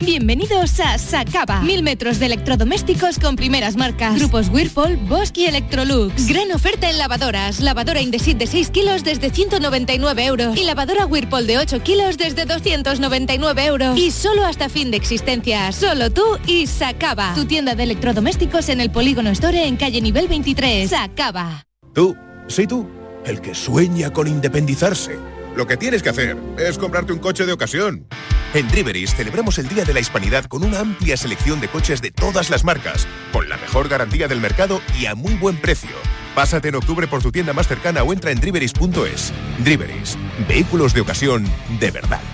Bienvenidos a Sacaba. Mil metros de electrodomésticos con primeras marcas. Grupos Whirlpool, Bosch y Electrolux. Gran oferta en lavadoras. Lavadora Indesit de 6 kilos desde 199 euros. Y lavadora Whirlpool de 8 kilos desde 299 euros. Y solo hasta fin de existencia. Solo tú y Sacaba. Tu tienda de electrodomésticos en el Polígono Store en calle nivel 23. Sacaba. Tú, sí tú, el que sueña con independizarse. Lo que tienes que hacer es comprarte un coche de ocasión. En Driveris celebramos el Día de la Hispanidad con una amplia selección de coches de todas las marcas, con la mejor garantía del mercado y a muy buen precio. Pásate en octubre por tu tienda más cercana o entra en driveris.es. Driveris, vehículos de ocasión de verdad.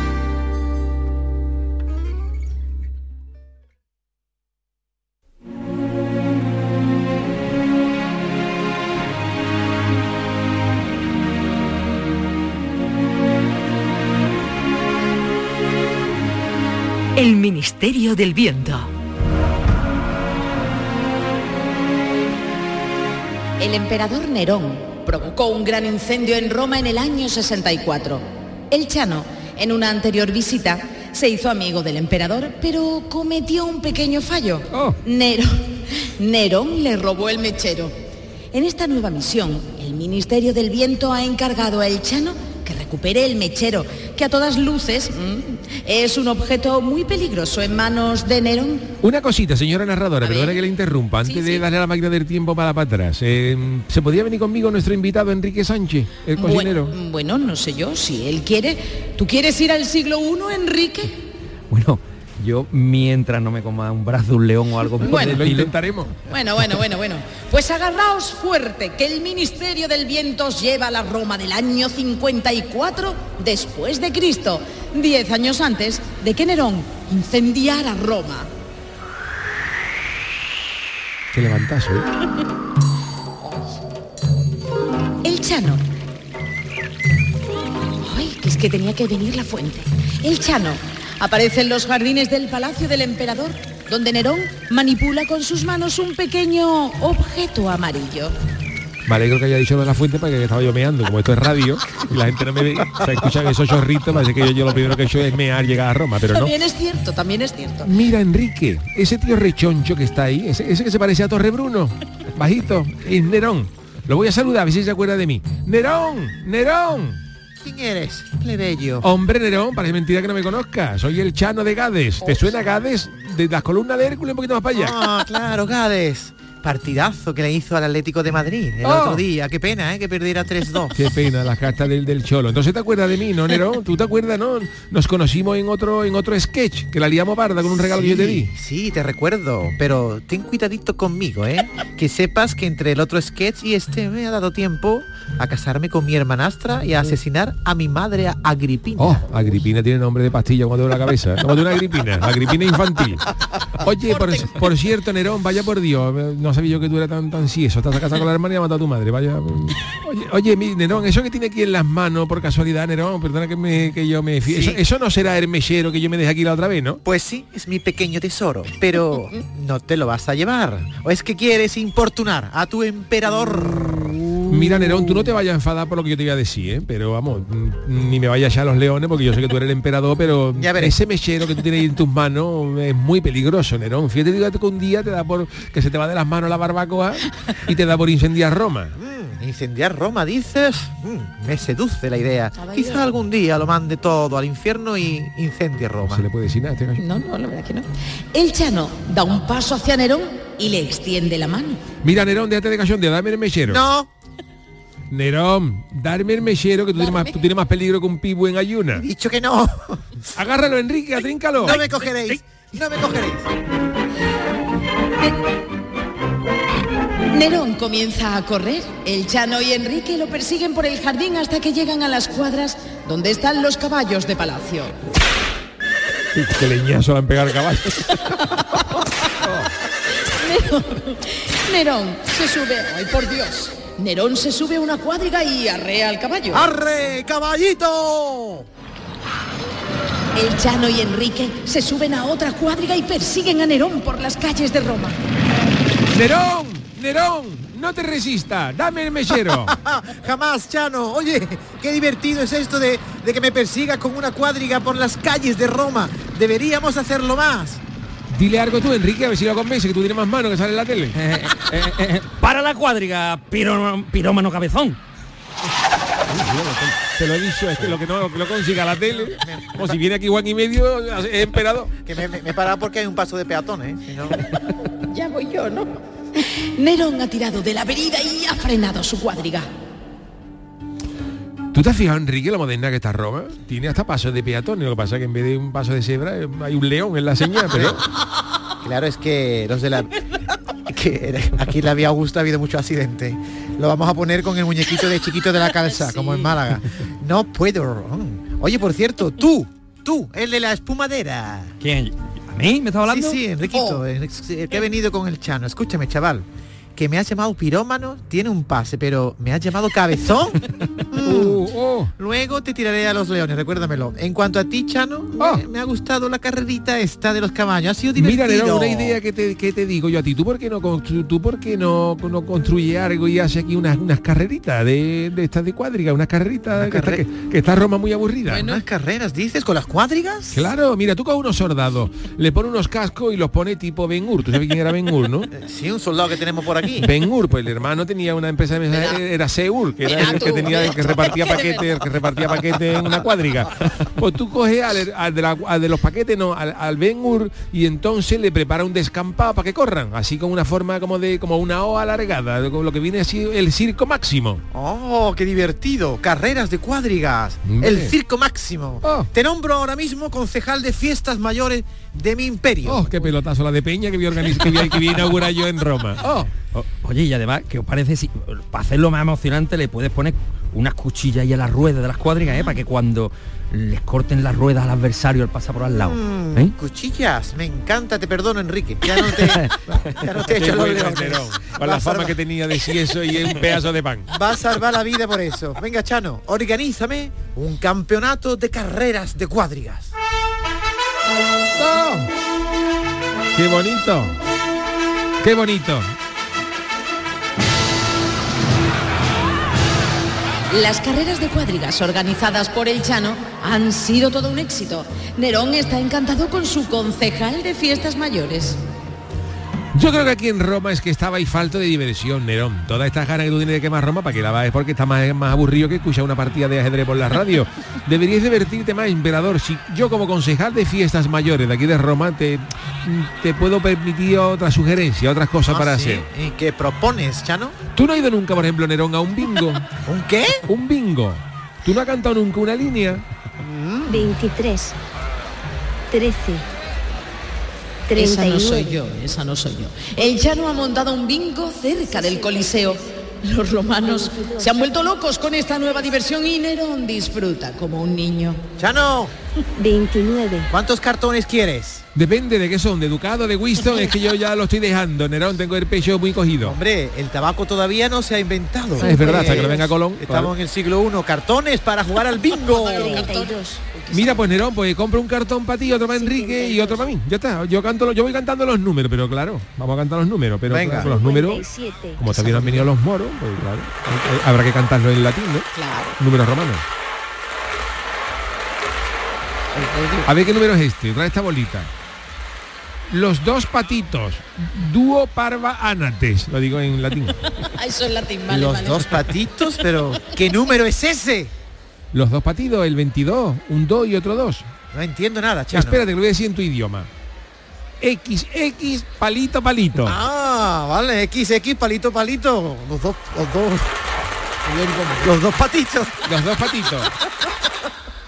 El Ministerio del Viento. El emperador Nerón provocó un gran incendio en Roma en el año 64. El Chano, en una anterior visita, se hizo amigo del emperador, pero cometió un pequeño fallo. Nerón, Nerón le robó el mechero. En esta nueva misión, el Ministerio del Viento ha encargado a El Chano que recupere el mechero, que a todas luces mm, es un objeto muy peligroso en manos de Nerón. Una cosita, señora narradora, perdona que le interrumpa, antes de darle a la máquina del tiempo para, para atrás. eh, ¿Se podía venir conmigo nuestro invitado Enrique Sánchez, el cocinero? Bueno, bueno, no sé yo, si él quiere. ¿Tú quieres ir al siglo I, Enrique? Bueno, yo mientras no me coma un brazo, un león o algo (laughs) Bueno, lo intentaremos. Bueno, bueno, bueno, bueno. Pues agarraos fuerte, que el Ministerio del Viento os lleva a la Roma del año 54 después de Cristo, diez años antes de que Nerón incendiara Roma. Qué levantazo, ¿eh? (laughs) El Chano. Ay, que es que tenía que venir la fuente. El Chano aparece en los jardines del palacio del emperador, donde Nerón manipula con sus manos un pequeño objeto amarillo. Me alegro que haya dicho de la fuente para que estaba yo meando, como esto es radio, y la gente no me ve, o sea, escuchan esos chorritos, parece que yo, yo lo primero que he hecho es mear, llegar a Roma, pero no. También es cierto, también es cierto. Mira, Enrique, ese tío rechoncho que está ahí, ese, ese que se parece a Torre Bruno, bajito, es Nerón. Lo voy a saludar, a ver si se acuerda de mí. ¡Nerón! ¡Nerón! ¿Quién eres? Plebeyo. Hombre, Nerón, parece mentira que no me conozcas. Soy el Chano de Gades. ¿Te suena Gades? De las columnas de Hércules un poquito más para allá. Ah, claro, Gades. Partidazo que le hizo al Atlético de Madrid el Oh. otro día. Qué pena, ¿eh? Que perdiera 3-2. Qué pena, las cartas del, del cholo. Entonces te acuerdas de mí, ¿no, Nerón? ¿Tú te acuerdas, no? Nos conocimos en otro, en otro sketch, que la liamos parda con un regalo que yo te di. Sí, te recuerdo, pero ten cuidadito conmigo, ¿eh? Que sepas que entre el otro sketch y este me ha dado tiempo a casarme con mi hermanastra y a asesinar a mi madre a Agripina. Oh, Agripina tiene nombre de pastilla cuando duele la cabeza. Como de una Agripina, Agripina infantil. Oye, por, por cierto, Nerón, vaya por Dios, no sabía yo que tú eras tan tan si eso. Estás casado con la hermana y ha matado a tu madre. Vaya. Oye, oye, mi Nerón, eso que tiene aquí en las manos por casualidad, Nerón, perdona que, me, que yo me fíe. Sí. Eso, eso no será el mechero que yo me dejé aquí la otra vez, ¿no? Pues sí, es mi pequeño tesoro, pero no te lo vas a llevar. ¿O es que quieres importunar a tu emperador? Mira, Nerón, tú no te vayas a enfadar por lo que yo te voy a decir, ¿eh? pero vamos, mm, ni me vayas a echar a los leones porque yo sé que tú eres el emperador, pero Ya ese mechero que tú tienes ahí en tus manos es muy peligroso, Nerón. Fíjate que un día te da por que se te va de las manos la barbacoa y te da por incendiar Roma. Mm, Incendiar Roma, dices. Mm, me seduce la idea. Quizá algún día lo mande todo al infierno y incendie Roma. Se le puede decir nada a este. No, no, la verdad que no. El Chano da un paso hacia Nerón y le extiende la mano. Mira, Nerón, déjate de cachondeo, dame el mechero. No. Nerón, darme el mechero que tú tienes, más, tú tienes más peligro que un pibu en ayuna. Dicho que no. Agárralo, Enrique, atríncalo. No me cogeréis. No me cogeréis. Nerón comienza a correr. El Chano y Enrique lo persiguen por el jardín hasta que llegan a las cuadras donde están los caballos de palacio. Qué leñazo le han pegado al caballo. (laughs) Nerón, Nerón se sube. ¡Ay, por Dios! Nerón se sube a una cuadriga y arrea al caballo. ¡Arre, caballito! El Chano y Enrique se suben a otra cuadriga y persiguen a Nerón por las calles de Roma. Nerón, Nerón, no te resista, dame el mechero. (laughs) Jamás, Chano. Oye, qué divertido es esto de, de que me persiga con una cuadriga por las calles de Roma. Deberíamos hacerlo más. Dile algo tú, Enrique, a ver si lo convence, que tú tienes más mano que sale en la tele. Eh, para la cuadriga, pirómano cabezón. Te lo he dicho, es que lo que no lo que consiga la tele, o si viene aquí Juan y medio, es emperador. Que me, me, me he parado porque hay un paso de peatones. ¿eh? Si no- Ya voy yo, ¿no? Nerón ha tirado de la avenida y ha frenado su cuadriga. ¿Tú te has fijado, Enrique, lo moderna que está Roma? Tiene hasta pasos de peatones, lo que pasa es que en vez de un paso de cebra eh, hay un león en la señal, pero... (laughs) Claro, es que los de la... (laughs) Que aquí en la Vía Augusta ha habido mucho accidente. Lo vamos a poner con el muñequito de chiquito de la calza, (laughs) como en Málaga. No puedo. Oye, por cierto, tú, tú, el de la espumadera. ¿Quién? ¿A mí? ¿Me estás hablando? Sí, sí, Enriquito, el que ha venido con el Chano. Escúchame, chaval. Que me has llamado pirómano, tiene un pase, pero me has llamado cabezón. (laughs) Uh, Luego te tiraré a los leones, recuérdamelo. En cuanto a ti, Chano, me, me ha gustado la carrerita esta de los caballos. Ha sido divertido. Mira, una idea que te, que te digo yo a ti. ¿Tú por qué no, constru- tú por qué no, no construye algo y hace aquí unas, unas carreritas de, de estas de cuadriga? Unas carreritas que, está, que, que está Roma muy aburrida. Unas carreras, dices, con las cuadrigas. Claro, mira, tú con unos soldados, le pones unos cascos y los pone tipo Ben Hur. ¿Tú sabes quién era Ben Hur, no? (laughs) Sí, un soldado que tenemos por aquí. Ben Hur, pues el hermano tenía una empresa de mensajería, era Seur, que era el que tenía el que repartía paquetes, el que repartía paquetes en una cuadriga. Pues tú coges al, al de, la- al de los paquetes, no, al, al Ben Hur, y entonces le prepara un descampado para que corran, así con una forma como de como una O alargada, lo que viene así el circo máximo. Oh, qué divertido. Carreras de cuadrigas. Hombre. El circo máximo. Te nombro ahora mismo concejal de fiestas mayores de mi imperio. Oh, qué pelotazo la de Peña que voy a organizar, que voy a, que voy a inaugurar yo en Roma. (laughs) Oh. O- Oye, y además, ¿qué os parece si para hacerlo más emocionante le puedes poner unas cuchillas ahí a las ruedas de las cuadrigas, ¿eh? Para que cuando les corten las ruedas al adversario al pasar por al lado. Mm, ¿eh? Cuchillas, me encanta, te perdono Enrique. Ya no te, (laughs) ya no te he hecho los leones. Con la fama salvar- que tenía de eso y un pedazo de pan. (laughs) Va a salvar la vida por eso. Venga, Chano, organízame un campeonato de carreras de cuadrigas. Qué bonito. Qué bonito. Las carreras de cuadrigas organizadas por el Chano han sido todo un éxito. Nerón está encantado con su concejal de fiestas mayores. Yo creo que aquí en Roma es que estaba ahí falto de diversión, Nerón. Toda esta gana que tú tienes de quemar Roma, para que la vas es porque está más, más aburrido que escuchar una partida de ajedrez por la radio. (laughs) Deberías divertirte más, emperador. Si yo como concejal de fiestas mayores de aquí de Roma te, te puedo permitir otra sugerencia, otras cosas Ah, para sí. hacer. ¿Y qué propones, Chano? ¿Tú no has ido nunca, por ejemplo, Nerón, a un bingo? (laughs) ¿Un qué? Un bingo. ¿Tú no has cantado nunca una línea? 23, 13, Esa no 39. soy yo, esa no soy yo. El Chano ha montado un bingo cerca del Coliseo. Los romanos se han vuelto locos con esta nueva diversión y Nerón disfruta como un niño. Chano, 29. ¿cuántos cartones quieres? Depende de qué son, de Ducado, de Winston, es que yo ya lo estoy dejando. Nerón, tengo el pecho muy cogido. Hombre, el tabaco todavía no se ha inventado. Ah, es verdad, hasta que no venga Colón. Estamos en el siglo I. Cartones para jugar al bingo. (laughs) 32. Mira, pues Nerón, pues compro un cartón para ti, otro para Enrique y otro para mí. Ya está. Yo canto, lo- yo voy cantando los números, pero claro, vamos a cantar los números, pero Venga. claro, los números, 57. como también han venido los moros, pues claro, hay- hay- habrá que cantarlo en latín, ¿no? Claro. Números romanos. A ver qué número es este, trae esta bolita. Los dos patitos, dúo parva anates, lo digo en latín. (laughs) Eso es latín, vale, Los vale. dos patitos, pero ¿qué número es ese? Los dos patitos, el 22, un 2 y otro 2. No entiendo nada, Chano. Espérate, que lo voy a decir en tu idioma. XX, palito, palito. Ah, vale, XX, palito, palito. Los dos, los dos. Los dos patitos. Los dos patitos.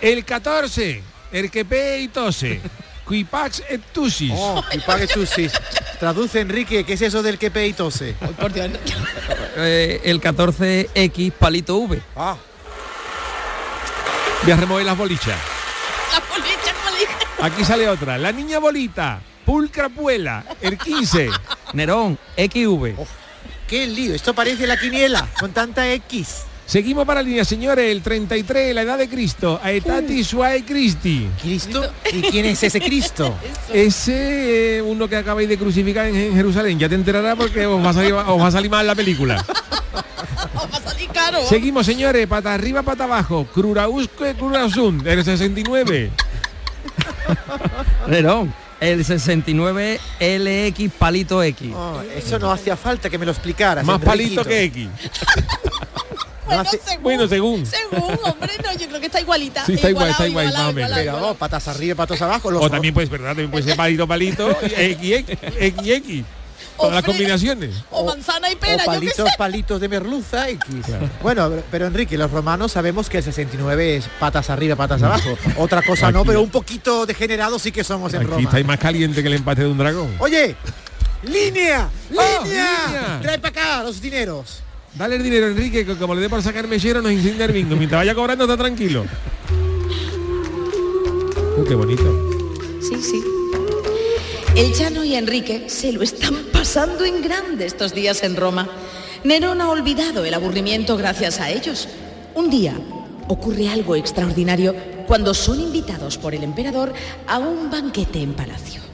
El 14, el que pe y tose. Quipax et tusis. Oh, y pague tusis. Traduce Enrique, ¿qué es eso del que pe y tose? Eh, el 14X palito V. Ah, Voy a remover las bolichas. La bolicha, bolicha. Aquí sale otra. La niña bolita. Pulcrapuela. El 15. Nerón, XV. qué lío. Esto parece la quiniela con tanta X. Seguimos para la línea, señores. El 33, la edad de Cristo. Aetati suae Christi. ¿Cristo? ¿Y quién es ese Cristo? (laughs) Ese eh, uno que acabáis de crucificar en, en Jerusalén. Ya te enterará porque os va a salir, os va a salir mal la película. (laughs) Va a salir caro. Seguimos, señores. Pata arriba, pata abajo. Crurausque, Crurasun. El 69. Nerón, (laughs) el 69 LX palito X. Oh, eso no hacía falta que me lo explicaras. Más palito que X. Bueno, según. Según, hombre, no, yo creo que está igualita. Sí, está igual, está igualado, igual, más o igualado, Pero patas arriba, patas abajo. Los O también pues, ¿verdad? También puede ser palito, palito. X, X, X. Todas las combinaciones. O manzana y o pera, yo qué palitos, sé. palitos de merluza X. Bueno, pero, Enrique, los romanos sabemos que el 69 es patas arriba, patas abajo. Otra cosa no, pero un poquito degenerados sí que somos en Aquí Roma. estáis más caliente que el empate de un dragón. Oye, línea, línea. Oh, línea. Trae para acá los dineros. Dale el dinero, Enrique, que como le dé por sacar mechero nos incendia el bingo. Mientras vaya cobrando está tranquilo. Uh, qué bonito. Sí, sí. El Chano y Enrique se lo están pasando en grande estos días en Roma. Nerón ha olvidado el aburrimiento gracias a ellos. Un día ocurre algo extraordinario cuando son invitados por el emperador a un banquete en palacio. (laughs)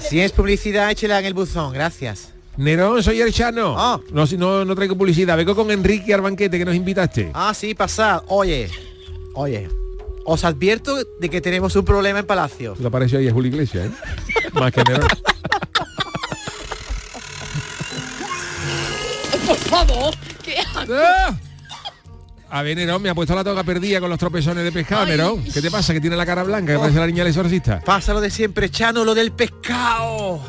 Si es publicidad, échela en el buzón, gracias. Nerón, soy el Chano. Ah. No, no, no traigo publicidad. Vengo con Enrique al banquete que nos invitaste. Ah, sí, pasad. Oye, oye. Os advierto de que tenemos un problema en Palacio. Lo apareció ahí es Julio Iglesias, ¿eh? Más que Nerón. (laughs) Por favor, ¿qué hago? ¡Ah! A ver, Nerón, me ha puesto la toga perdida con los tropezones de pescado, Nerón. ¿Qué te pasa? Que tiene la cara blanca, que parece la niña del exorcista. Pasa lo de siempre, Chano, lo del pescado.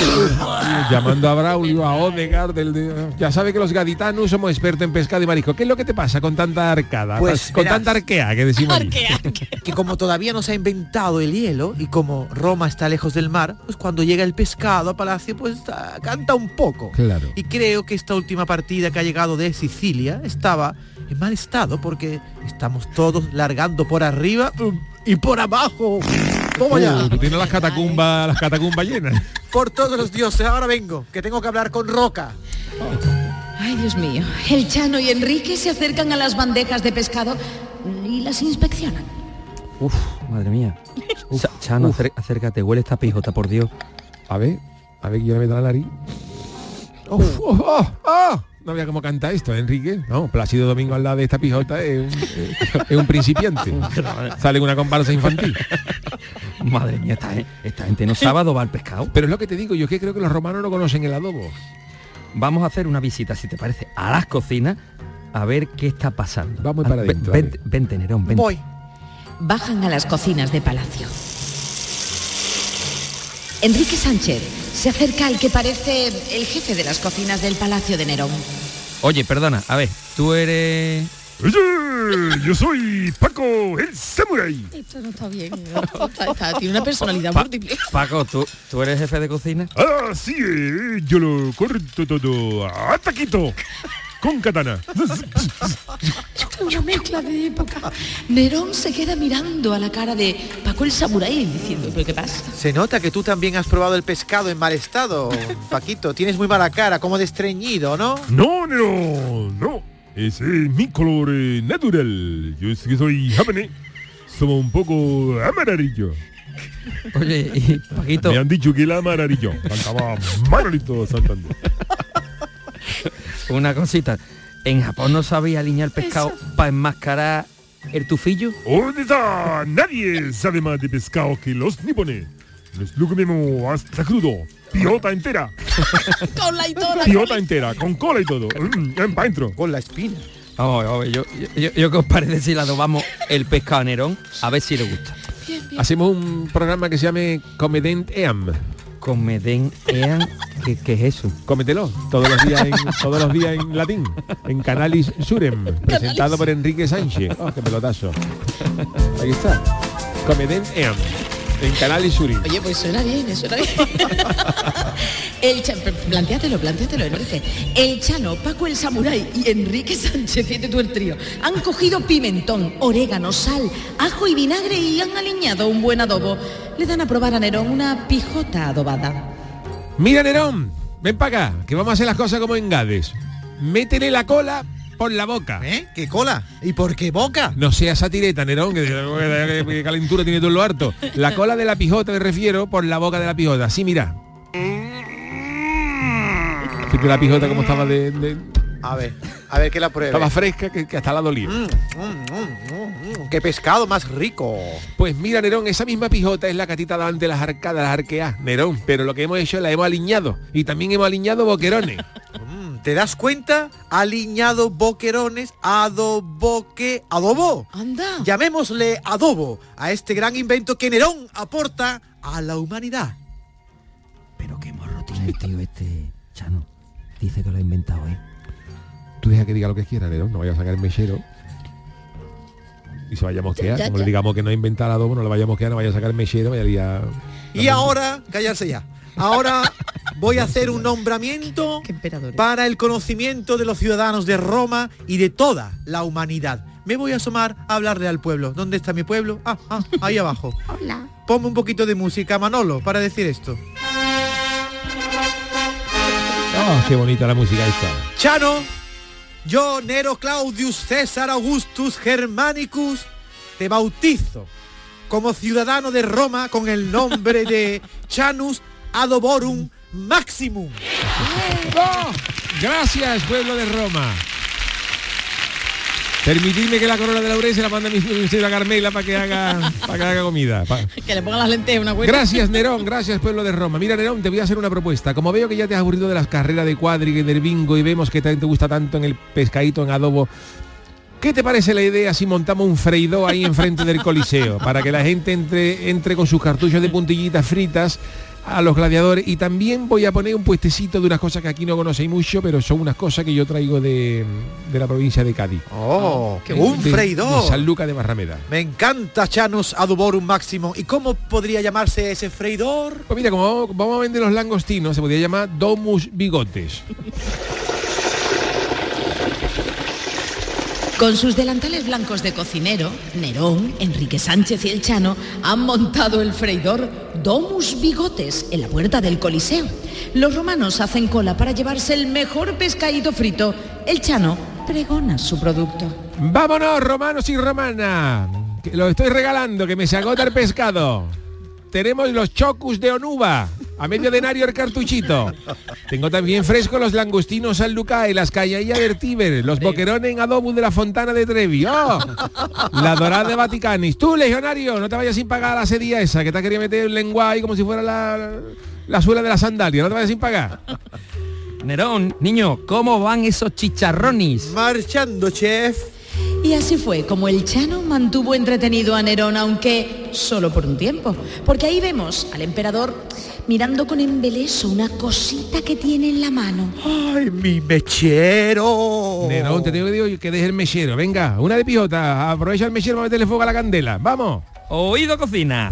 (coughs) Llamando a Braulio, a Odegaard, del de- ya sabe que los gaditanos somos expertos en pescado y marisco. ¿Qué es lo que te pasa con tanta arcada? Pues, con verás. tanta arquea que decimos allí? (laughs) que como todavía no se ha inventado el hielo y como Roma está lejos del mar, pues cuando llega el pescado a Palacio, pues ah, canta un poco. Claro. Y creo que esta última partida que ha llegado de Sicilia estaba en mal estado porque estamos todos largando por arriba mm, y por abajo. Toma ya. Uh, tú tienes las catacumbas, las catacumbas llenas. Por todos los dioses, ahora vengo, que tengo que hablar con Roca. Ay, Dios mío. El Chano y Enrique se acercan a las bandejas de pescado y las inspeccionan. Uf, madre mía. (laughs) Cha- Chano, acércate, huele esta pijota, por Dios. A ver, a ver, yo le meto la nariz. Uf, oh, oh, oh. No veía cómo canta esto, Enrique. No, Plácido Domingo al lado de esta pijota es un, eh, es un principiante. (laughs) Sale en una comparsa infantil. (laughs) Madre mía, esta, esta gente no sabe adobar pescado. Pero es lo que te digo, yo es que creo que los romanos no conocen el adobo. Vamos a hacer una visita, si te parece, a las cocinas a ver qué está pasando. Vamos para Ah, ven- adentro, Vente, vente, Nerón, vente. Voy. Bajan a las cocinas de palacio. Enrique Sánchez se acerca al que parece el jefe de las cocinas del Palacio de Nerón. Oye, perdona, a ver, tú eres... Oye, yo soy Paco, el samurai. Esto no está bien. Está- está- tiene una personalidad Pa- múltiple. Paco, ¿tú, ¿tú eres jefe de cocina? Ah, sí, eh, yo lo corto todo a taquito. Con katana. Una mezcla de época. Nerón se queda mirando a la cara de Paco el Samurái diciendo, ¿pero qué pasa? Se nota que tú también has probado el pescado en mal estado, Paquito. Tienes muy mala cara, como de estreñido, ¿no? No, no, no. Ese es mi color eh, natural. Yo es que soy japonés. Somos un poco amarillo. Oye, y Paquito, Me han dicho que el amarillo. Cantaba Manolito Santander. (laughs) una cosita. ¿En Japón no sabía alinear pescado para enmascarar el tufillo? ¿Dónde está? Nadie sabe más de pescado que los nipones. Nos lo comemos hasta crudo. Piota entera. (laughs) Cola y toda. Piota entera, con cola y todo. Mm, pa' dentro. Con la espina. Vamos, vamos, yo, yo, yo, ¿qué os parece si le adobamos el pescado a Nerón? A ver si le gusta. Hacemos un programa que se llame Comedent Eam. Comeden ean, ¿qué, qué es eso? Cómetelo todos los días en, todos los días en latín en Canalis Surem presentado por Enrique Sánchez oh, qué pelotazo ahí está Comedent Eam en Canalis Surem Oye, pues suena bien, eh, suena bien. (laughs) El cha- plantéatelo, plantéatelo, Enrique. El Chano, Paco el Samurái y Enrique Sánchez, fíjate tú el trío, han cogido pimentón, orégano, sal, ajo y vinagre y han aliñado un buen adobo. Le dan a probar a Nerón una pijota adobada. mira Nerón ven para acá que vamos a hacer las cosas como en Gades métele la cola por la boca ¿Eh? ¿Qué cola? ¿Y por qué boca? no sea satireta, Nerón, que, (laughs) que- que calentura tiene todo en lo harto. La cola de la pijota me refiero por la boca de la pijota. Sí, mira. Fíjate la pijota como estaba de, de- A ver, a ver que la pruebe. estaba fresca que, que hasta la dolía. Mm, mm, mm, qué pescado más rico. Pues mira, Nerón, esa misma pijota es la catita delante de las arcadas, las arqueas, Nerón. Pero lo que hemos hecho la hemos aliñado. Y también hemos aliñado boquerones. (laughs) Mm, ¿Te das cuenta? Aliñado boquerones, adoboque, adobo. Anda. Llamémosle adobo a este gran invento que Nerón aporta a la humanidad. Pero qué morro tiene el tío este, Chano. Dice que lo ha inventado, ¿eh? Tú deja que diga lo que quiera, Nerón. No vaya a sacar el mechero. Y se vaya a mosquear. Ya, Como ya. le digamos que no ha inventado el adobo, no le vaya a mosquear, no vaya a sacar el mechero, vaya a liar- Y ahora, callarse ya. Ahora voy a hacer un nombramiento (laughs) para el conocimiento de los ciudadanos de Roma y de toda la humanidad. Me voy a asomar a hablarle al pueblo. ¿Dónde está mi pueblo? Ah, ah, ahí abajo. (laughs) Hola. Ponme un poquito de música, Manolo, para decir esto. Ah, qué bonita la música esta. Chano, yo, Nero Claudius César Augustus Germanicus, te bautizo como ciudadano de Roma con el nombre de (laughs) Chanus Adoborum Maximum. Gracias, pueblo de Roma. Permitidme que la corona de laurel se la manda a mi, mi señora Carmela para que haga para que haga comida. Pa- Que le pongan las lentejas una buena. Gracias, Nerón, gracias, pueblo de Roma. Mira, Nerón, te voy a hacer una propuesta. Como veo que ya te has aburrido de las carreras de cuadriga y del bingo y vemos que también te gusta tanto en el pescadito en adobo, ¿qué te parece la idea si montamos un freidor ahí enfrente del coliseo? Para que la gente entre, entre con sus cartuchos de puntillitas fritas a los gladiadores y también voy a poner un puestecito de unas cosas que aquí no conocéis mucho pero son unas cosas que yo traigo de, de la provincia de Cádiz Oh, De- un de- freidor. de San Luca de Barrameda Me encanta Chanus Aduborum Máximo. ¿Y cómo podría llamarse ese freidor? Pues mira, como vamos a vender los langostinos, se podría llamar Domus Bigotes. Con sus delantales blancos de cocinero, Nerón, Enrique Sánchez y el Chano han montado el freidor Domus Bigotes en la puerta del Coliseo. Los romanos hacen cola para llevarse el mejor pescadito frito. El Chano pregona su producto. Vámonos, romanos y romanas. Lo estoy regalando, que me se agota el pescado. Tenemos los chocus de Onuba, a medio denario el cartuchito. Tengo también fresco los langostinos San Luca y las callaillas del Tíber, los boquerones en adobo de la Fontana de Trevi. ¡Oh! La dorada de Vaticanis. Tú, legionario, no te vayas sin pagar la sedía esa, que te ha querido meter el lengua ahí como si fuera la, la suela de la sandalia. No te vayas sin pagar. Nerón, niño, ¿cómo van esos chicharrones? Marchando, chef. Y así fue como el Chano mantuvo entretenido a Nerón, aunque solo por un tiempo. Porque ahí vemos al emperador mirando con embeleso una cosita que tiene en la mano. ¡Ay, mi mechero! Nerón, te tengo que decir que deje el mechero. Venga, una de pijota. Aprovecha el mechero para meterle fuego a la candela. Vamos. Oído cocina.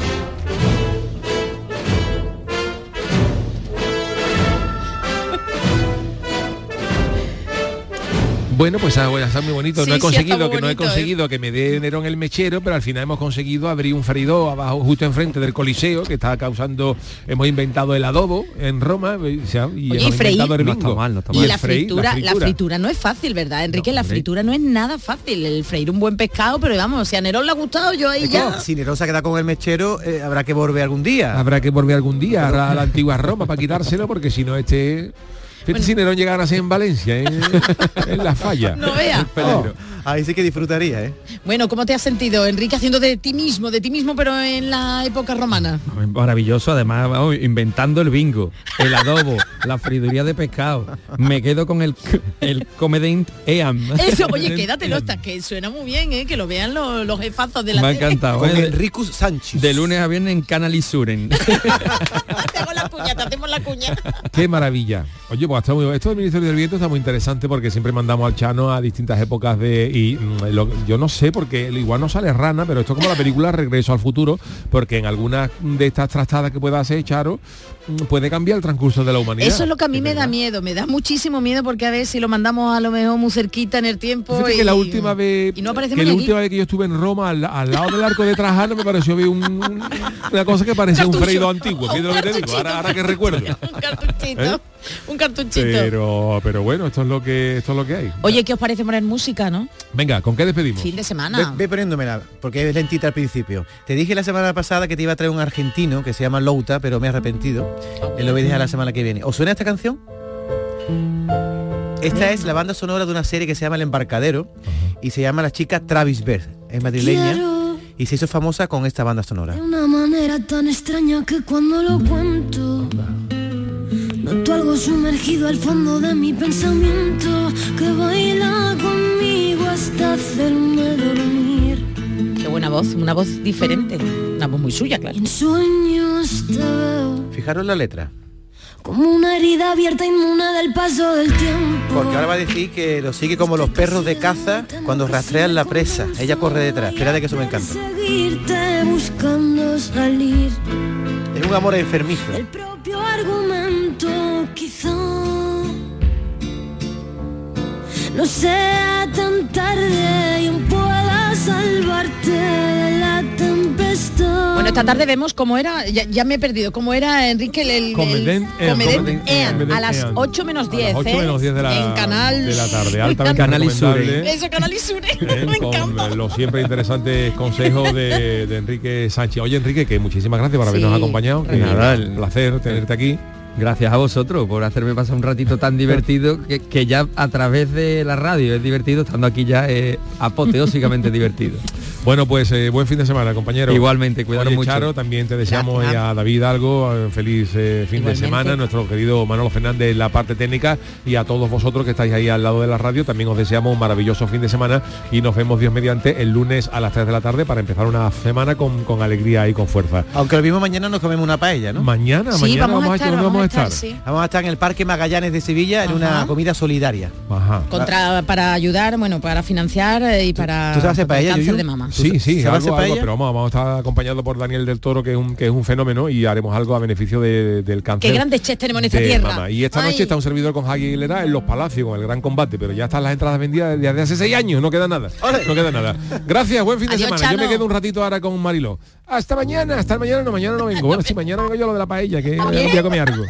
Bueno, pues ah, bueno, está muy bonito. Sí, no he sí, conseguido que no he ¿eh? conseguido que me dé Nerón el mechero, pero al final hemos conseguido abrir un freidor abajo, justo enfrente del Coliseo, que está causando. Hemos inventado el adobo en Roma y, y Oye, hemos y freír. inventado el No bingo. está mal, no está Y Y la freír, fritura, la fritura no es fácil, ¿verdad, Enrique? la fritura no es nada fácil. El freír un buen pescado, pero vamos, si a Nerón le ha gustado, yo ahí Es ya. que si Nerón se queda con el mechero, eh, habrá que volver algún día. Habrá que volver algún día a la antigua Roma para quitárselo, porque si no este. Fíjate si Nerón llegara a ser en Valencia, en, (laughs) en la falla. No vea. Oh, ahí sí que disfrutaría, ¿eh? Bueno, ¿cómo te has sentido, Enrique, haciendo de ti mismo, de ti mismo, pero en la época romana? Maravilloso, además, vamos, inventando el bingo, el adobo, la friduría de pescado. Me quedo con el, el comedent EAM. Eso, oye, quédatelo (laughs) hasta que suena muy bien, ¿eh? que lo vean los, los jefazos de la Me ha encantado. Con ¿eh? Enricus Sánchez. De lunes a viernes en Canal Isuren. (laughs) Te hago la cuña, te hacemos la cuña. Qué maravilla. Oye, pues esto del Ministerio del Viento está muy interesante porque siempre mandamos al Chano a distintas épocas de... Y mm, yo no sé, porque igual no sale rana, pero esto es como la película Regreso al Futuro, porque en algunas de estas trastadas que pueda hacer Charo, puede cambiar el transcurso de la humanidad. Eso es lo que a mí me da miedo, me da muchísimo miedo porque a ver si lo mandamos a lo mejor muy cerquita en el tiempo y, que la última vez y no que la aquí. última vez que yo estuve en Roma al, al lado del arco de Trajano me pareció ver un- un- una cosa que parecía un freído antiguo lo que te digo ahora, ahora que recuerdo (laughs) un cartuchito, ¿Eh? un cartuchito. pero pero bueno esto es lo que esto es lo que hay Oye, ¿qué os parece poner música, no? venga con qué despedimos Fin de Ve, semana. ve poniéndomela, porque es lentita al principio. Te dije la semana pasada que te iba a traer un argentino que se llama Louta, pero me he arrepentido. Y lo voy a dejar la semana que viene. ¿Os suena esta canción? Esta es la banda sonora de una serie que se llama El Embarcadero y se llama La chica Travis Beth. Es madrileña Quiero y se hizo famosa con esta banda sonora. de una manera tan extraña que cuando lo cuento noto algo sumergido al fondo de mi pensamiento que baila conmigo hasta hacerme dormir. Qué buena voz, una voz diferente, una voz muy suya, claro. En sueños te veo Fijaros la letra. como una herida abierta inmune del paso del tiempo. Porque ahora va a decir que lo sigue como los perros de caza cuando rastrean la presa. Ella corre detrás. Espérate que eso me encanta. Seguirte buscando salir. Es un amor enfermizo. El propio argumento quizá no sea tan tarde y pueda salvarte de la tempestad. Bueno, esta tarde vemos cómo era, ya, ya me he perdido, cómo era Enrique el, el, Comedent el- Comedent Comedent Ean, Ean. a las 8 menos A las 10, 8 ¿eh? menos 10 de la, en canal de la tarde altamente Canal Isure. recomendable Eso, Canal Isure. ¿eh? (laughs) me con encanta. eh, los siempre interesantes consejos de, de Enrique Sánchez. Oye Enrique, que muchísimas gracias por habernos Sí, acompañado. que Nada, el- un placer tenerte aquí. Gracias a vosotros por hacerme pasar un ratito tan (laughs) divertido que, que ya a través de la radio es divertido, estando aquí ya es apoteósicamente (laughs) divertido. Bueno, pues eh, buen fin de semana, compañero. Igualmente, cuidaros Oye, mucho. Charo, también te deseamos eh, a David algo, eh, feliz eh, fin de semana, nuestro querido Manolo Fernández en la parte técnica y a todos vosotros que estáis ahí al lado de la radio, también os deseamos un maravilloso fin de semana y nos vemos Dios mediante el lunes a las 3 de la tarde para empezar una semana con, con alegría y con fuerza. Aunque lo mismo mañana nos comemos una paella, ¿no? Mañana, Sí, mañana vamos a vamos a- estar, ¿dónde vamos a vamos a estar? estar, sí. Vamos a estar en el Parque Magallanes de Sevilla en una comida solidaria. Ajá. Contra, para ayudar, bueno, para financiar y para tú sabes hacer contra el paella, cáncer de mama. Sí, sí, ¿Sabes algo, algo, pero vamos, vamos a estar acompañado por Daniel del Toro, que es un, que es un fenómeno, y haremos algo a beneficio de- del cáncer. Qué grandes chefs tenemos en esta tierra. mama. Y esta noche está un servidor con Javi Aguilera en Los Palacios, con el gran combate, pero ya están las entradas vendidas desde hace seis años, no queda nada. No queda nada. Gracias, buen fin de Adiós, semana. Yo me quedo un ratito ahora con Mariló. Hasta mañana, hasta mañana no, mañana no vengo. Bueno, sí, mañana vengo yo a lo de la paella, que voy a comer algo.